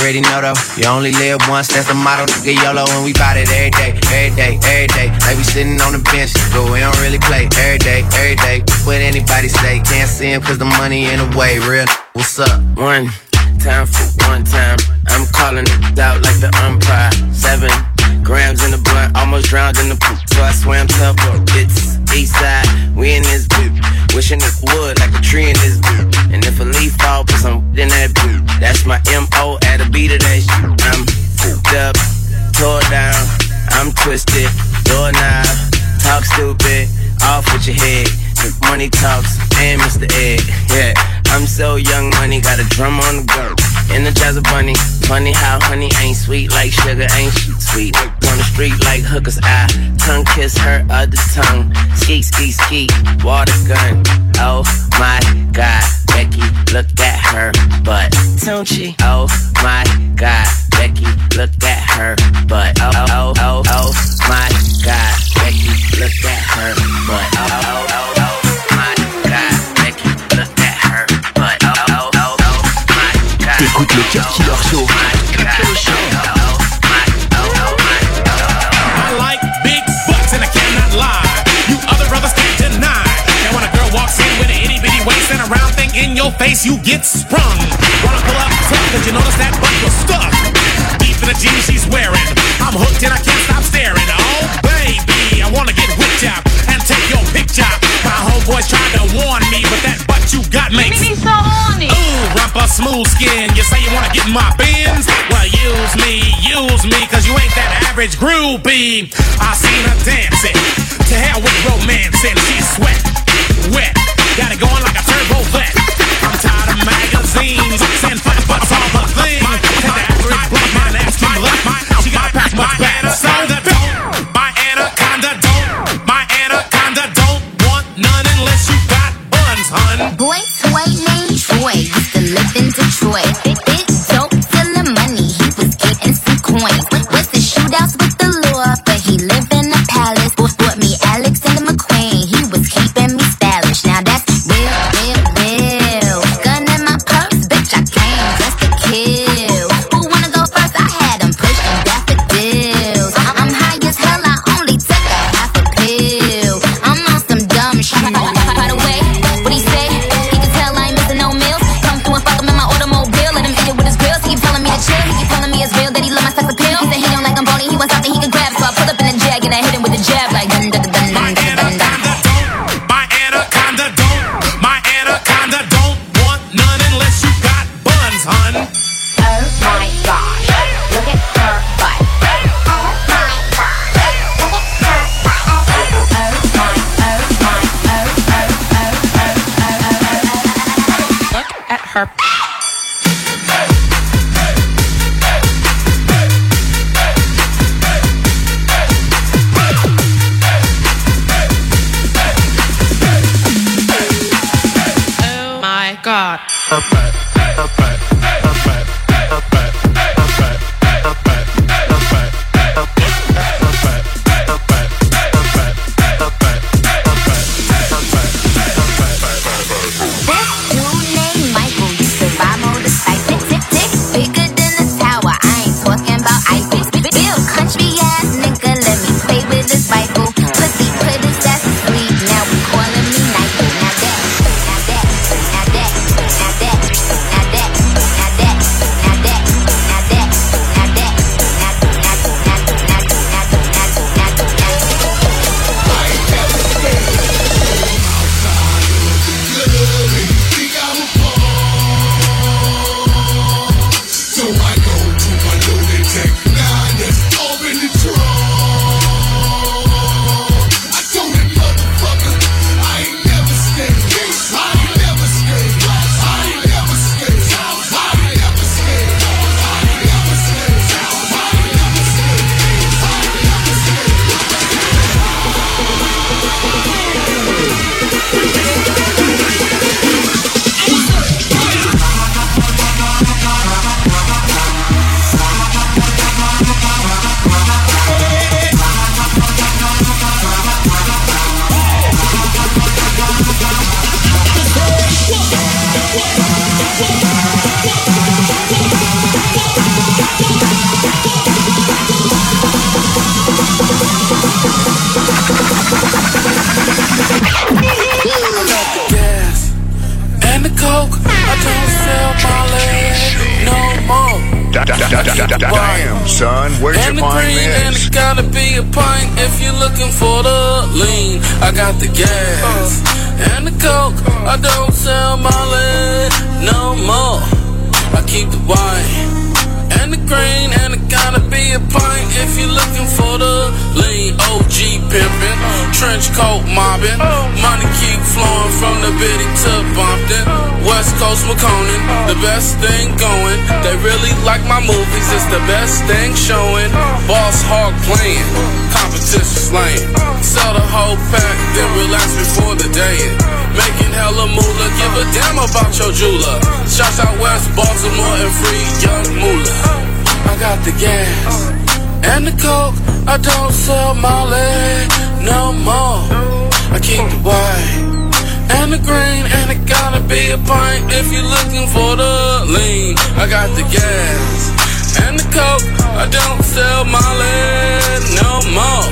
already know though. You only live once, that's the motto. Nigga YOLO, and we bout it every day, every day, every day. Like we sitting on the bench, but we don't really play every day, every day. What anybody say, can't see him cause the money in the way, real. What's up? One time for one time. I'm calling it out like the umpire. Seven grams in the blunt, almost drowned in the poop. So I swam up. It's east side, we in this boot. Wishing it would like a tree in this boot. And if a leaf fall, put some in that boot. That's my MO at a beat of that shit. I'm fucked up, tore down. I'm twisted, doorknob, talk stupid, off with your head. The money talks and Mr. Ed. Yeah, I'm so young, money got a drum on the go. Energizer bunny, funny how honey ain't sweet like sugar, ain't she sweet? On the street like hookers, I tongue kiss her other tongue. Ski, ski, ski, water gun. Oh my God, Becky, look at her butt. Don't she? Oh my God, Becky, look at her butt. Oh, oh, oh, oh, oh my God, look at her butt. Oh, oh, oh, oh. my God, Becky, look at her butt. Oh, oh, oh, oh, my God. T'écoutes le Cut oh, Killer Show. Oh, oh, I like big butts and I cannot lie. You other brothers can't deny. Now when a girl walks in with an itty bitty waist and a round thing in your face, you get sprung. Wanna pull up tough cause you notice that butt was stuck. Deep in the jeans she's wearing. I'm hooked and I can't stop staring. Oh baby, I wanna get whipped out and take your picture. My homeboys tried to warn me, but that butt you got makes me so horny. Ooh, rumpa smooth skin. You say you wanna get in my bins? Well, use me, use me, cause you ain't that average groupie. I seen her dancing. To hell with romance and she's sweat, wet. Got it going like a turbo vet. I'm tired of magazines. Send fat butts all the thing. And the average black man asks me left. She got packs much better. Her. Oh my god. Tula. Shouts out West Baltimore and free young Moolah. I got the gas and the coke. I don't sell Molly no more. I keep the white and the green, and it gotta be a pint if you're looking for the lean. I got the gas and the coke. I don't sell Molly no more.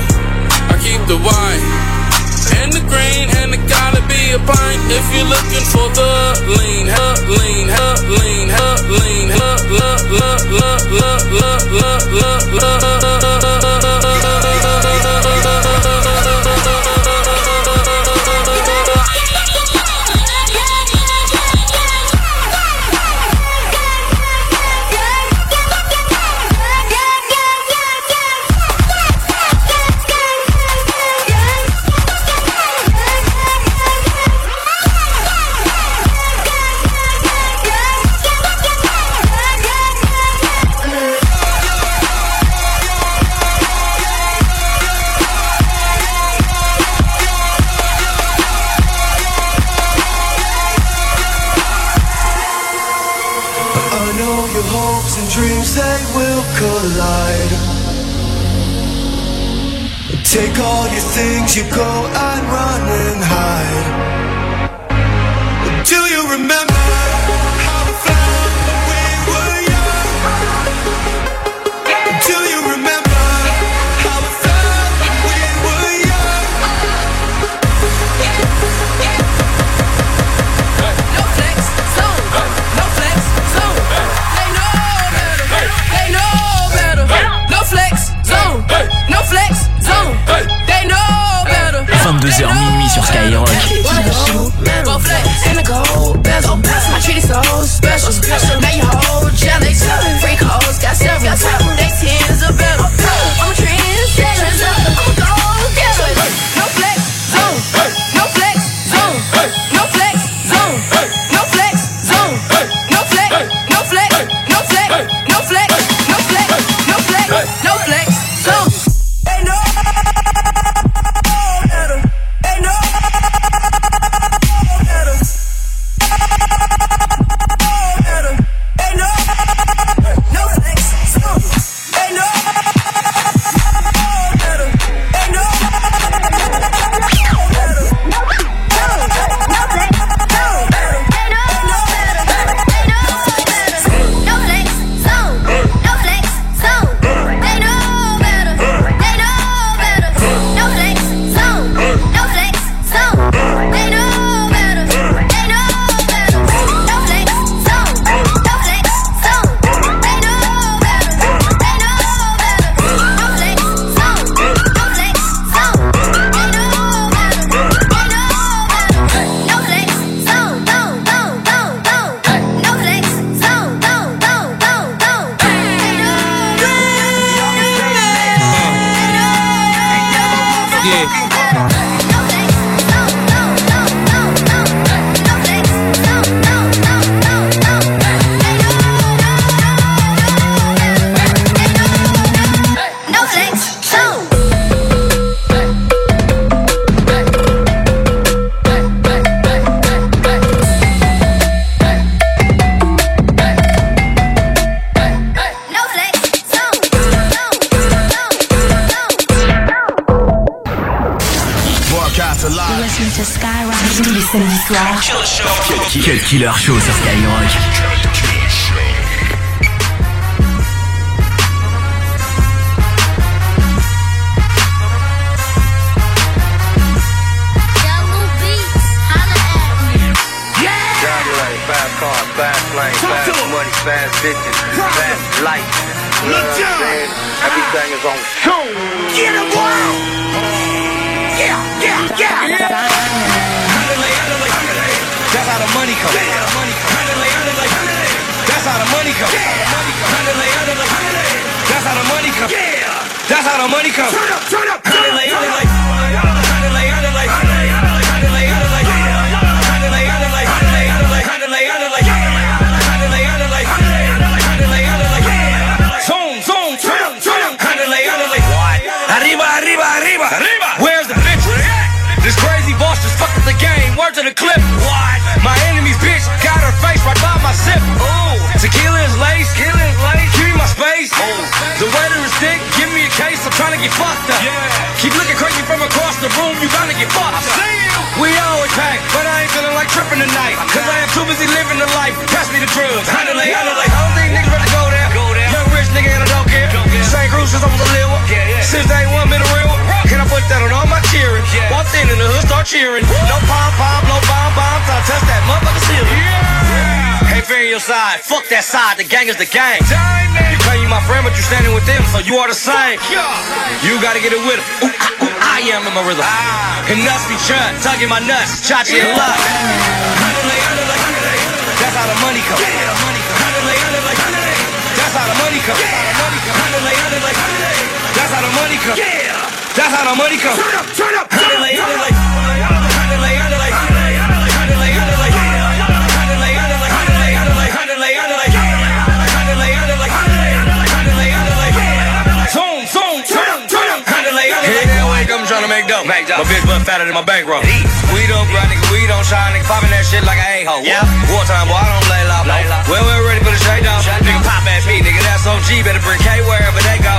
I keep the white and the green, and if you're looking for the lean, huh, lean, huh, lean, huh, lean, huh, la, la, la. you go. You gotta get it with 'em. Ooh, ah, ooh, I am in my rhythm. And nuts be chut, tugging my nuts, chachi and luck. That's how the money come. That's how the money come. That's how the money come. That's how the money come. Turn up, turn up, turn up. My bitch butt fatter than my bankroll. We don't grind, nigga, we don't shine, nigga, popping that shit like a a-hole. Yeah. Wartime, boy, I don't lay low. Well, we're ready for the shakedown. Nigga, pop at me, nigga, that's OG. Better bring K wherever they go.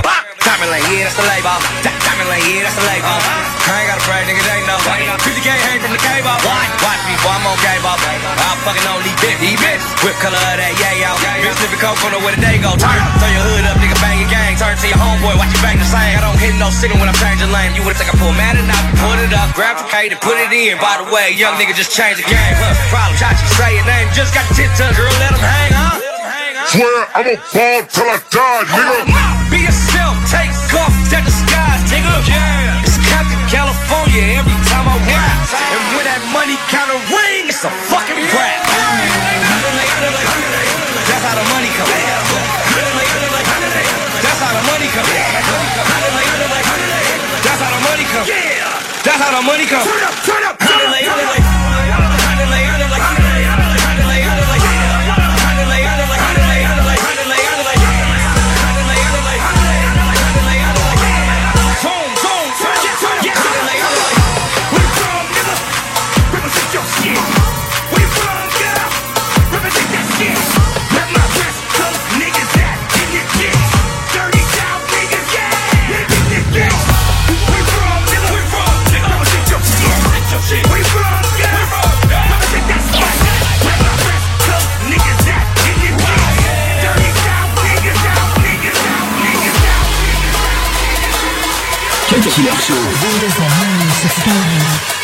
Diamond lane, yeah, that's the label. Diamond lane, yeah, that's the label. I ain't got a afraid, nigga, they know. 50K hang from the cable. Watch, watch me, boy, I'm on cable. I'm fucking on these bitch, these bitch. Whip color of that, yeah, yo. Bitch, sniffing coke on the way the day go. Turn, throw your hood up, nigga, bang your gang. Turn to your homeboy, watch you bang the same. I don't hit no signal when I'm changing lane. You would've think I pull Madden out, put it up, grab the K to put it in. By the way, young nigga just changed the game. Huh? Problem, Chachi, say your name. Just got the tit tuck, girl, let him hang, huh? Swear I'ma ball till I die, nigga. Be yourself, take off that disguise, nigga. Yeah. It's Captain California every time I rap. And when that money counter ring, it's a fucking rap. That's how the money come. That's how the money comes. That's how the money come. That's how the money comes. Turn up, turn up, turn up. Killer Show. 22h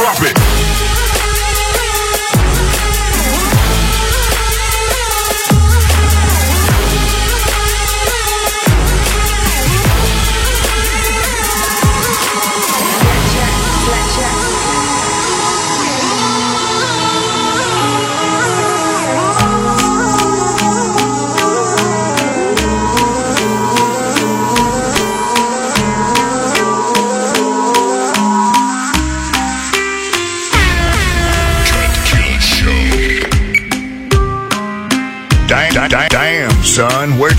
Drop it.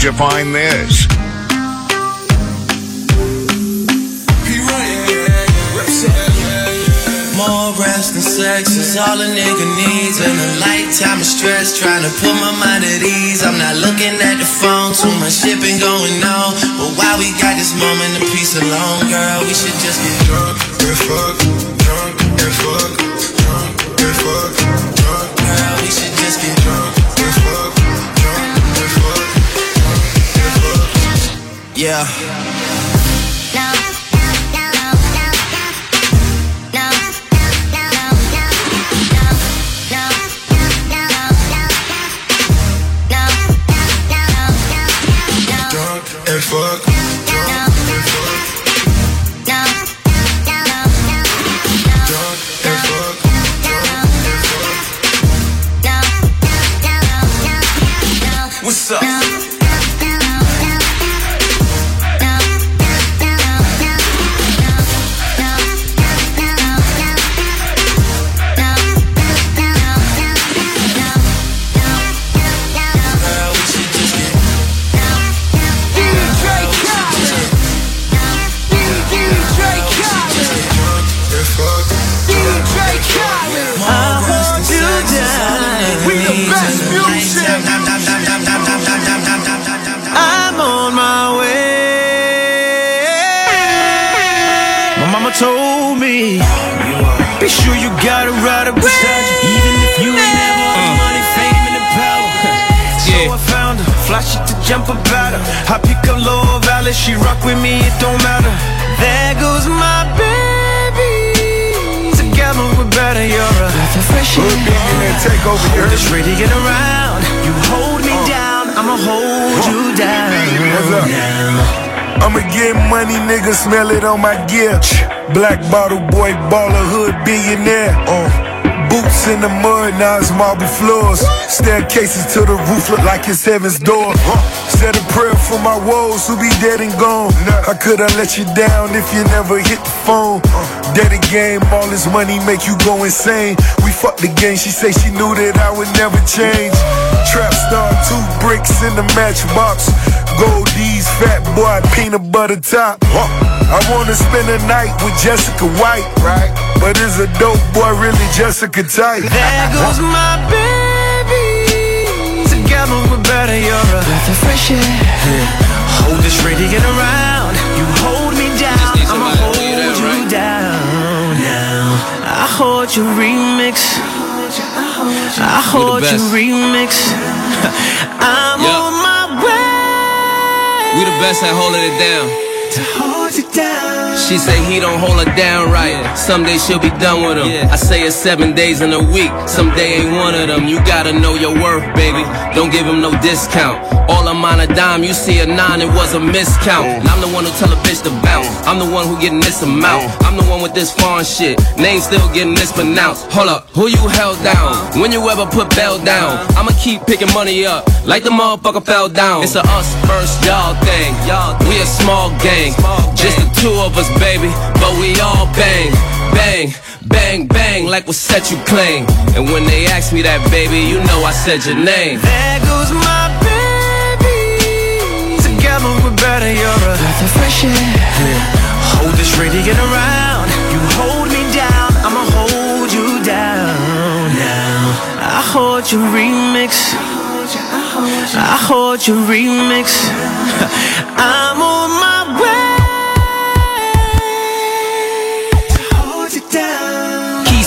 Son, where'd you find this? More rest and sex is all a nigga needs. And a lifetime of stress trying to put my mind at ease. I'm not looking at the phone, too much shit been going on. But while we got this moment of peace alone, girl, we should just get drunk and fuck, drunk and fuck, Yeah. On my gear. Black bottle boy, baller, hood billionaire. Uh, boots in the mud, now it's marble floors. Staircases to the roof look like it's heaven's door. Said a prayer for my woes who be dead and gone. I could've let you down if you never hit the phone. Daddy game, all this money make you go insane. We fucked the game, she say she knew that I would never change. Trap star, two bricks in the matchbox. Goldies, fat boy, peanut butter top. Huh. I wanna spend the night with Jessica White, right? But is a dope boy really Jessica type? There goes my baby. Together we're better, you're a breath of fresh air. Yeah. Hold this ready, get around. You hold me down, I'ma hold you down now. I hold your remix. I hold your remix. I'm Yeah. on my way We the best at holding it down. Hold you down. She say he don't hold her down right. Someday she'll be done with him. I say it's seven days in a week. Someday ain't one of them. You gotta know your worth, baby. Don't give him no discount. All I'm on a dime, you see a nine, it was a miscount. And I'm the one who tell a bitch to bounce. I'm the one who getting this amount. I'm the one with this foreign shit. Name still getting mispronounced. Hold up, who you held down? When you ever put Bell down? I'ma keep picking money up like the motherfucker fell down. It's a us first y'all thing. We a small gang, just the two of us, baby. But we all bang, bang, bang, bang, like what set you claim. And when they ask me that, baby, you know I said your name. There goes my baby. Together we're better, you're a breath of fresh air. Yeah. Hold this ready, get around. You hold me down, I'ma hold you down now. I hold your remix. I hold your remix. I'm on my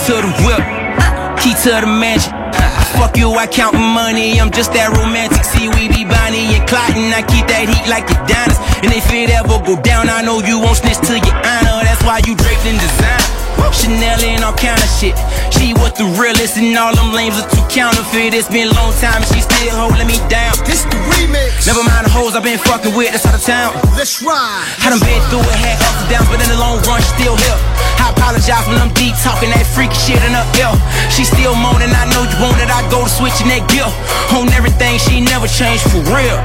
to the whip, key to the mansion. Fuck you, I countin' money, I'm just that romantic. See, we be Bonnie and Clyde, and I keep that heat like Adonis. And if it ever go down, I know you won't snitch to your honor. That's why you draped in design. Chanel and all kind of shit. She was the realest, and all them lames are too counterfeit. It's been a long time, and she still holding me down. This the remix. Never mind the hoes I've been fucking with, that's out of town. Let's ride. I done been through it, had ups and downs, but in the long run, she still here. I apologize when I'm deep talking that freaky shit in her ear. She still moaning, I know you want it, I go to switching that gear. On everything, she never changed for real.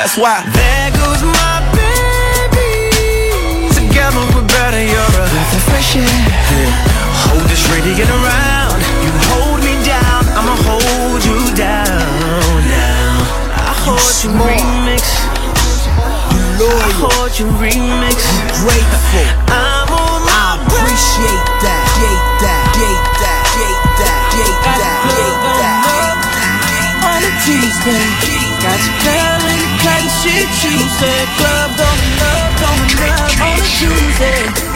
That's why. There goes my baby. Together we're better, you're a breath of fresh air hold this radiant around. You hold me down, I'ma hold you down. I hold you remix. You loyal. I hold you remix. You grateful. I'm on my I appreciate that. Gate that. Gate that. Gate that. Gate that. Gate that. On a Tuesday, got your girl in the cotton shit Tuesday. Club don't love, don't love on a Tuesday.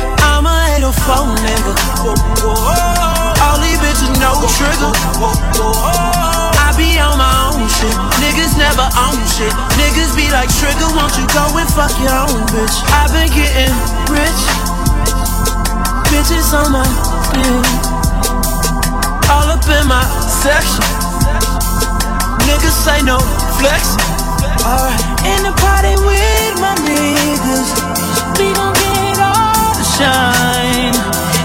I'm a 804 nigga. All these bitches no trigger. I be on my own shit. Niggas never own shit. Niggas be like trigger. Won't you go and fuck your own bitch? i been getting rich. Bitches on my yeah. All up in my section. Niggas say no flex. Alright. In the party with my niggas. We gon' get shine.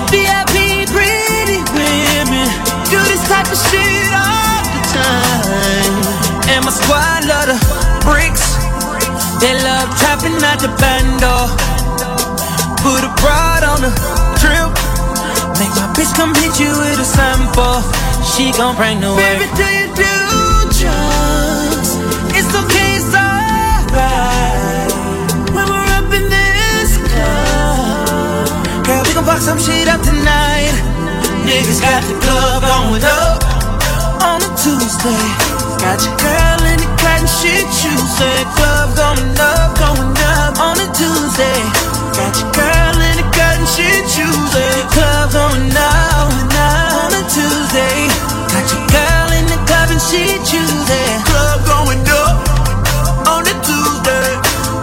VIP pretty women. Do this type of shit all the time. And my squad love the bricks. They love trapping at the bando. Put a prod on the trip. Make my bitch come hit you with a sample. She gon' bring the work. Baby, do you do girl, we gon' fuck some shit up tonight. Niggas got the club going up on a Tuesday. Got your girl in the cotton shit Tuesday. Club going up, going up on a Tuesday. Got your girl in the cotton shit Tuesday. Club going up, going up on a Tuesday. Got your girl in the club and shit Tuesday. Club going up on a Tuesday.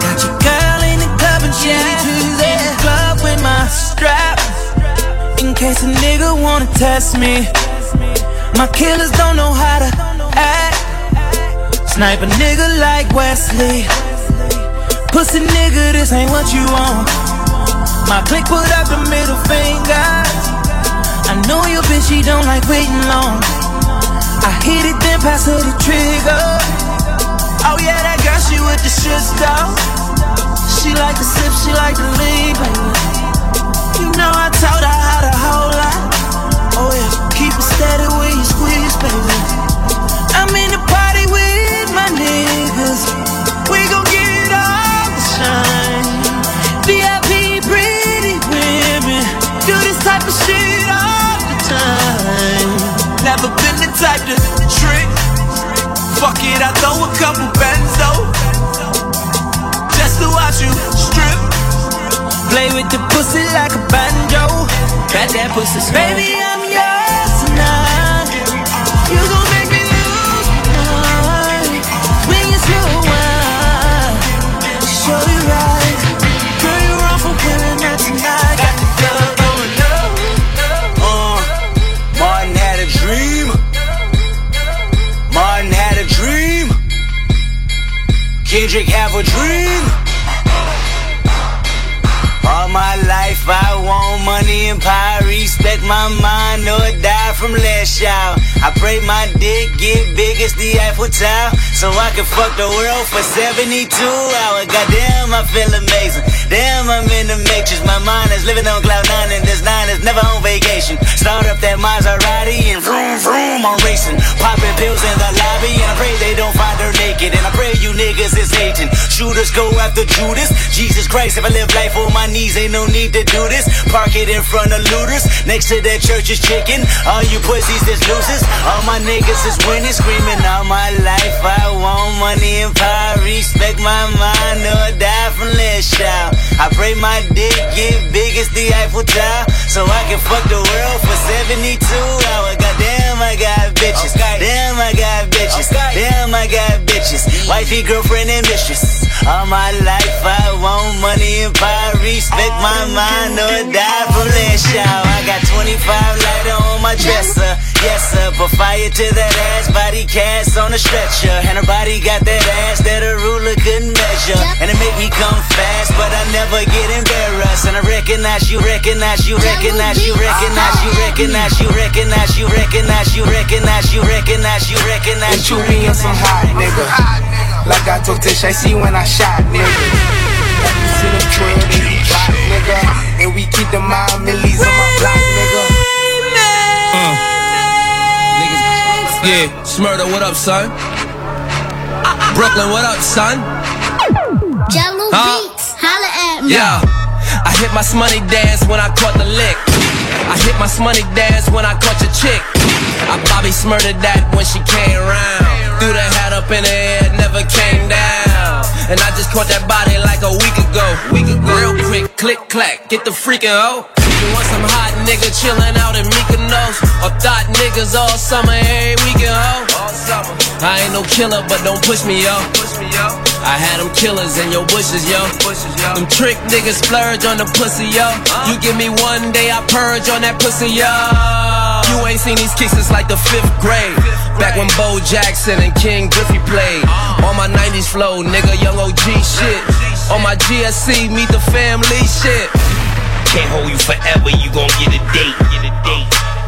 Got your girl in the club and shit Tuesday. Case a nigga wanna test me. My killers don't know how to act. Snipe a nigga like Wesley. Pussy nigga, this ain't what you want. My click put up the middle finger. I know your bitch, she don't like waiting long. I hit it, then pass her the trigger. Oh yeah, that girl, she with the shit style. She like to sip, she like to lean, type to trick. Fuck it, I throw a couple benzo just to watch you strip. Play with the pussy like a banjo. That pussy, baby. I'm yours tonight. You gon' Kendrick have a dream. All my life I want money and power, respect my mind or die from last y'all. I pray my dick get big as the Eiffel Tower, so I can fuck the world for 72 hours. Goddamn, I feel amazing. Damn, I'm in the matrix. My mind is living on cloud nine, and this nine is never on vacation. Start up that Maserati and vroom vroom, I'm racing. Popping pills in the lobby, and I pray they don't find her naked. And I pray you niggas is hating. Shooters go after Judas. Jesus Christ, if I live life on my knees, ain't no need to do this. Park it in front of looters. Next to that church is chicken. You pussies is losers. All my niggas is winning, screaming all my life. I want money and power, respect my mind, or die from less shout. I pray my dick get big as the Eiffel Tower, so I can fuck the world for 72 hours. Goddamn, I got bitches. Damn, I got bitches. Damn, I got bitches. Wifey, girlfriend, and mistress. All my life I want money and power, respect my mind, or die from less shout. I got 25 lighter on my dresser. Yes, sir, yes but fire to that ass, body cast on a stretcher. And her body got that ass that a ruler couldn't measure. And it make me come fast, but I never get embarrassed. And I recognize you, recognize you, recognize you, recognize you, recognize you, recognize you, recognize you, recognize you, recognize you, recognize you, you being some hot nigga. Like I talked to Shicey when I shot, nigga. Like you see them twin and you block, nigga. And we keep the mile millies on my block, Yeah, Shmurda, what up, son? Brooklyn, what up, son? Jahlil Huh? Beats, holla at me. Yeah, I hit my shmoney dance when I caught the lick. I hit my shmoney dance when I caught your chick. I Bobby Shmurda that when she came round. Threw the hat up in the air, never came down. And I just caught that body like a week ago. Week ago. Real quick, click clack, get the freaking hoe. You want some hot nigga chillin' out in Mykonos? Or thought niggas all summer, every weekend, ho? I ain't no killer, but don't push me, yo. I had them killers in your bushes, yo. Them trick niggas splurge on the pussy, yo. You give me one day, I purge on that pussy, yo. You ain't seen these kicks since like the fifth grade. Back when Bo Jackson and Ken Griffey played. On my 90s flow, nigga, young OG shit. On my GSC, meet the family shit. Can't hold you forever, you gon' get a date. Get a date.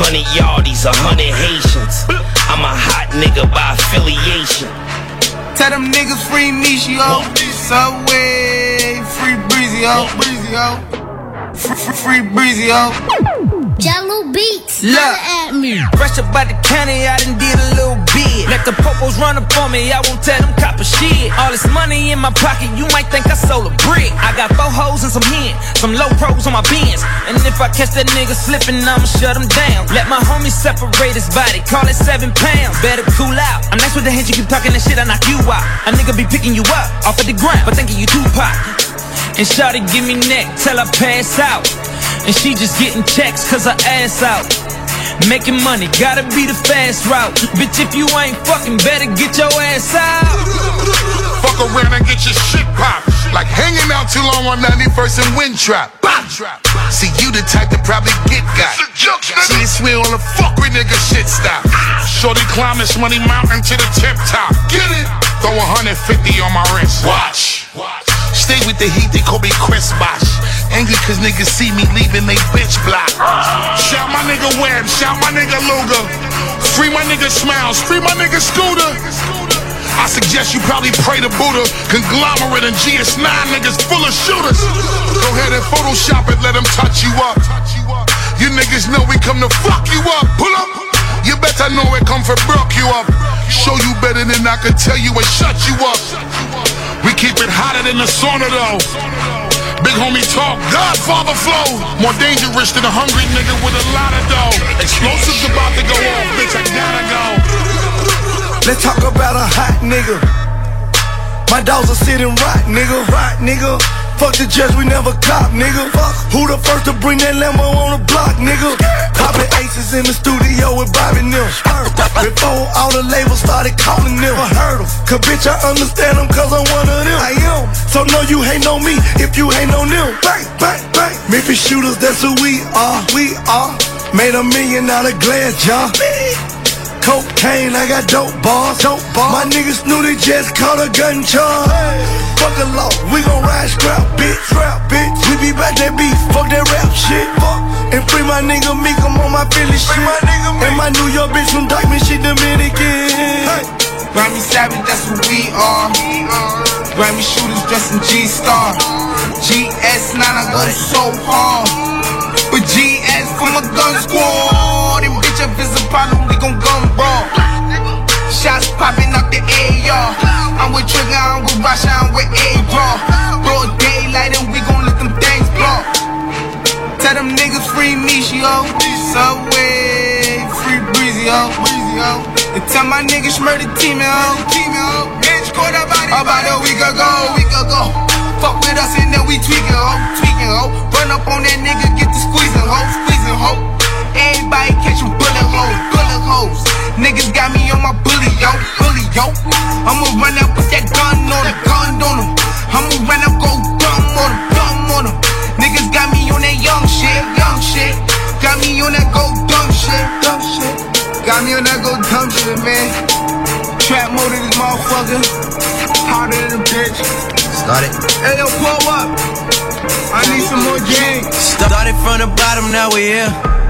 Hundred yardies, a hundred Haitians. I'm a hot nigga by affiliation. Tell them niggas free Mishi, yo. Subway, free Breezy, yo. Breezy, yo. Free, free, free Breezy, yo. Jahlil Beats, Look, at me. fresh up by the county, I done did a little bit. Let the popos run up on me, I won't tell them copper shit. All this money in my pocket, you might think I sold a brick. I got four hoes and some hen, some low pros on my bins. And if I catch that nigga slipping, I'ma shut him down. Let my homie separate his body, call it seven pounds. Better cool out. I'm next with the hands, you keep talking that shit, I knock you out. A nigga be picking you up off of the ground, but thinking you Tupac. And Shawty give me neck till I pass out. And she just getting checks cause her ass out. Making money, gotta be the fast route. Bitch, if you ain't fucking, better get your ass out. Fuck around and get your shit popped. Like hanging out too long on 91st and Windtrap. Bop. See, you the type that probably get got. See, it's swear on the fuck with nigga shit stop. Shorty climb this money mountain to the tip top. Get it? Throw 150 on my wrist. Watch. Stay with the heat, they call me Chris Bosh. Angry cause niggas see me leaving they bitch block. Shout my nigga Webb, shout my nigga Luger. Free my nigga Smiles, free my nigga Scooter. I suggest you probably pray to Buddha. Conglomerate and GS9 niggas full of shooters. Go ahead and Photoshop it, let them touch you up. You niggas know we come to fuck you up. Pull up. You better know it come for broke you up. Show you better than I can tell you and shut you up. Keep it hotter than the sauna though. Big homie talk, Godfather flow. More dangerous than a hungry nigga with a lot of dough. Explosives about to go off, bitch, I gotta go. Let's talk about a hot nigga. My dogs are sitting right, nigga. Right, nigga. Fuck the judge, we never cop, nigga. Fuck. Who the first to bring that Lambo on the block, nigga? Poppin' aces in the studio with Bobby Nim. Before all the labels started calling them. I heard 'em. Cause bitch, I understand them cause I'm one of them. I am. So no, you hate on me if you hate on them. Bang, bang, bang. Memphis shooters, that's who we are. We are. Made a million out of glass jar. Cocaine, I got dope bars. Dope bars. My niggas knew they just caught a gun charge. Fuck the law, we gon' ride scrap, bitch. Scrap, bitch. We be back that beef, fuck that rap shit. Fuck. And free my nigga Meek, I'm on my Philly shit. and my New York bitch from Dyckman, she Dominican. Hey. Grammy Savage, that's who we are. Grammy shooters dressed in G-Star. GS9, I go so hard. But GS from a gun squad. And bitch, if it's a problem, gon' gun brawl. Shots popping out the AR. I'm with Trigger, I'm with Rasha, I'm with A-Raw. Broad daylight, and we gon' let them things blow. Tell them niggas free Mishi, yo. Subway, free Breezy, yo. Breezy, yo. And tell my niggas murder team, yo. Team, yo. Bitch, caught about. About a week ago, week ago. Fuck with us and then we tweaking, ho. Tweaking, ho. Run up on that nigga, get the squeezing, ho. Squeezing, ho. Everybody catching bullet holes, bullet holes. Niggas got me on my bully, yo, bully, yo. I'ma run up with that gun on him, gun on him. I'ma run up, go dumb on him, dumb on him. Niggas got me on that young shit, young shit. Got me on that go dumb shit, dumb shit. Got me on that go dumb shit, man. Trap mode in this motherfucker. Powder in a bitch. Start it. Hey, yo, pull up. I need some more gang. Started from the bottom, now we here.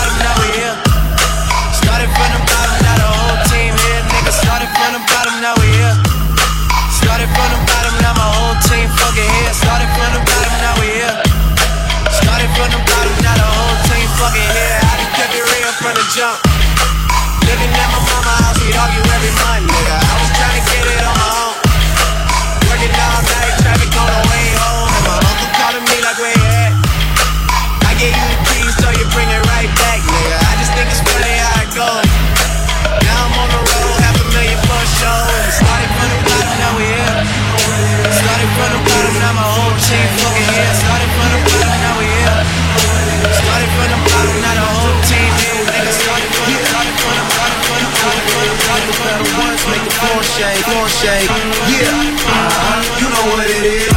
jump. Living at my mama house, we'd argue every month, nigga. I was trying to get it on my own. Working all night, traffic on the shake, floor shake. Yeah, uh-huh, you know what it is.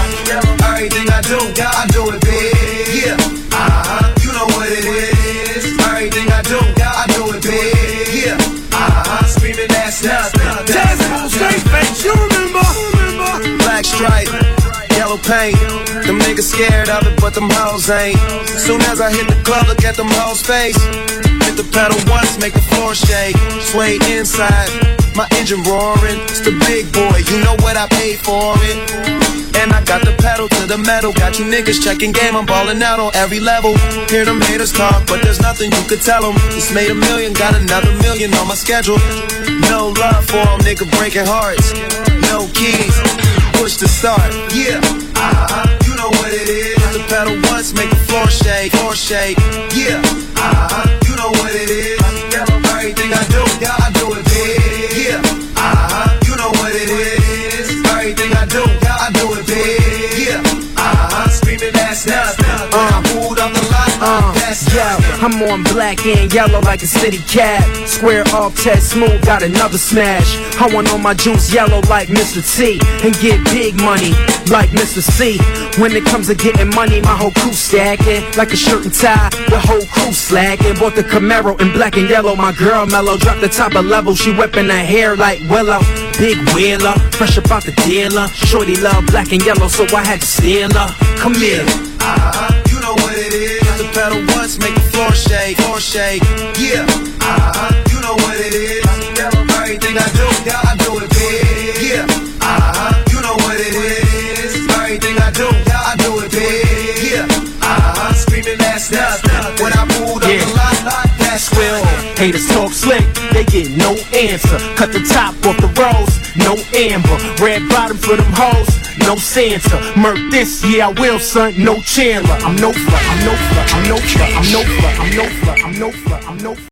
Everything I do, I do it big. Yeah, uh-huh, you know what it is. Everything I do, I do it big. Yeah, uh-huh, screaming that's nothing. Tangible straight face, you remember? Black stripe, yellow paint. Them niggas scared of it, but them hoes ain't. Soon as I hit the club, look at them hoes' face. Hit the pedal once, make the floor shake. Sway inside, my engine roaring. It's the big boy, you know what I paid for it. And I got the pedal to the metal. Got you niggas checking game, I'm balling out on every level. Hear them haters talk, but there's nothing you could tell them. Just made a million, got another million on my schedule. No love for them, nigga breaking hearts. No keys, push to start. Yeah, uh-huh, you know what it is. Hit the pedal once, make the floor shake, floor shake. Yeah, uh-huh, you know what it is. Everything I do, that's Yeah, I'm on black and yellow like a city cat. Square off, test smooth, got another smash. I want all my juice yellow like Mr. T and get big money like Mr. C. When it comes to getting money, my whole crew stacking like a shirt and tie. The whole crew slacking. Bought the Camaro in black and yellow. My girl mellow dropped the top of level. She whipping her hair like Willow. Big wheeler, fresh about the dealer. Shorty love black and yellow, so I had to steal her. Come here. Uh-huh, you know what it is. Hit the pedal once, make the floor shake, floor shake. Yeah, uh-huh, you know what it is. Everything I do, yeah, I do it big. Yeah, uh-huh, you know what it is. Everything I do, yeah, I do it big. Yeah, uh-huh, screaming that's nothing. When I pulled up Yeah. the lot, lot, that's Well, haters talk slick, they get no answer. Cut the top off the rose, no amber. Red bottom for them hoes, no Santa. Murk this, yeah I will, son, no Chandler. I'm no fluff, I'm no fluff, I'm no fluff, I'm no fluff, I'm no fluff, I'm no fluff, I'm no fluff.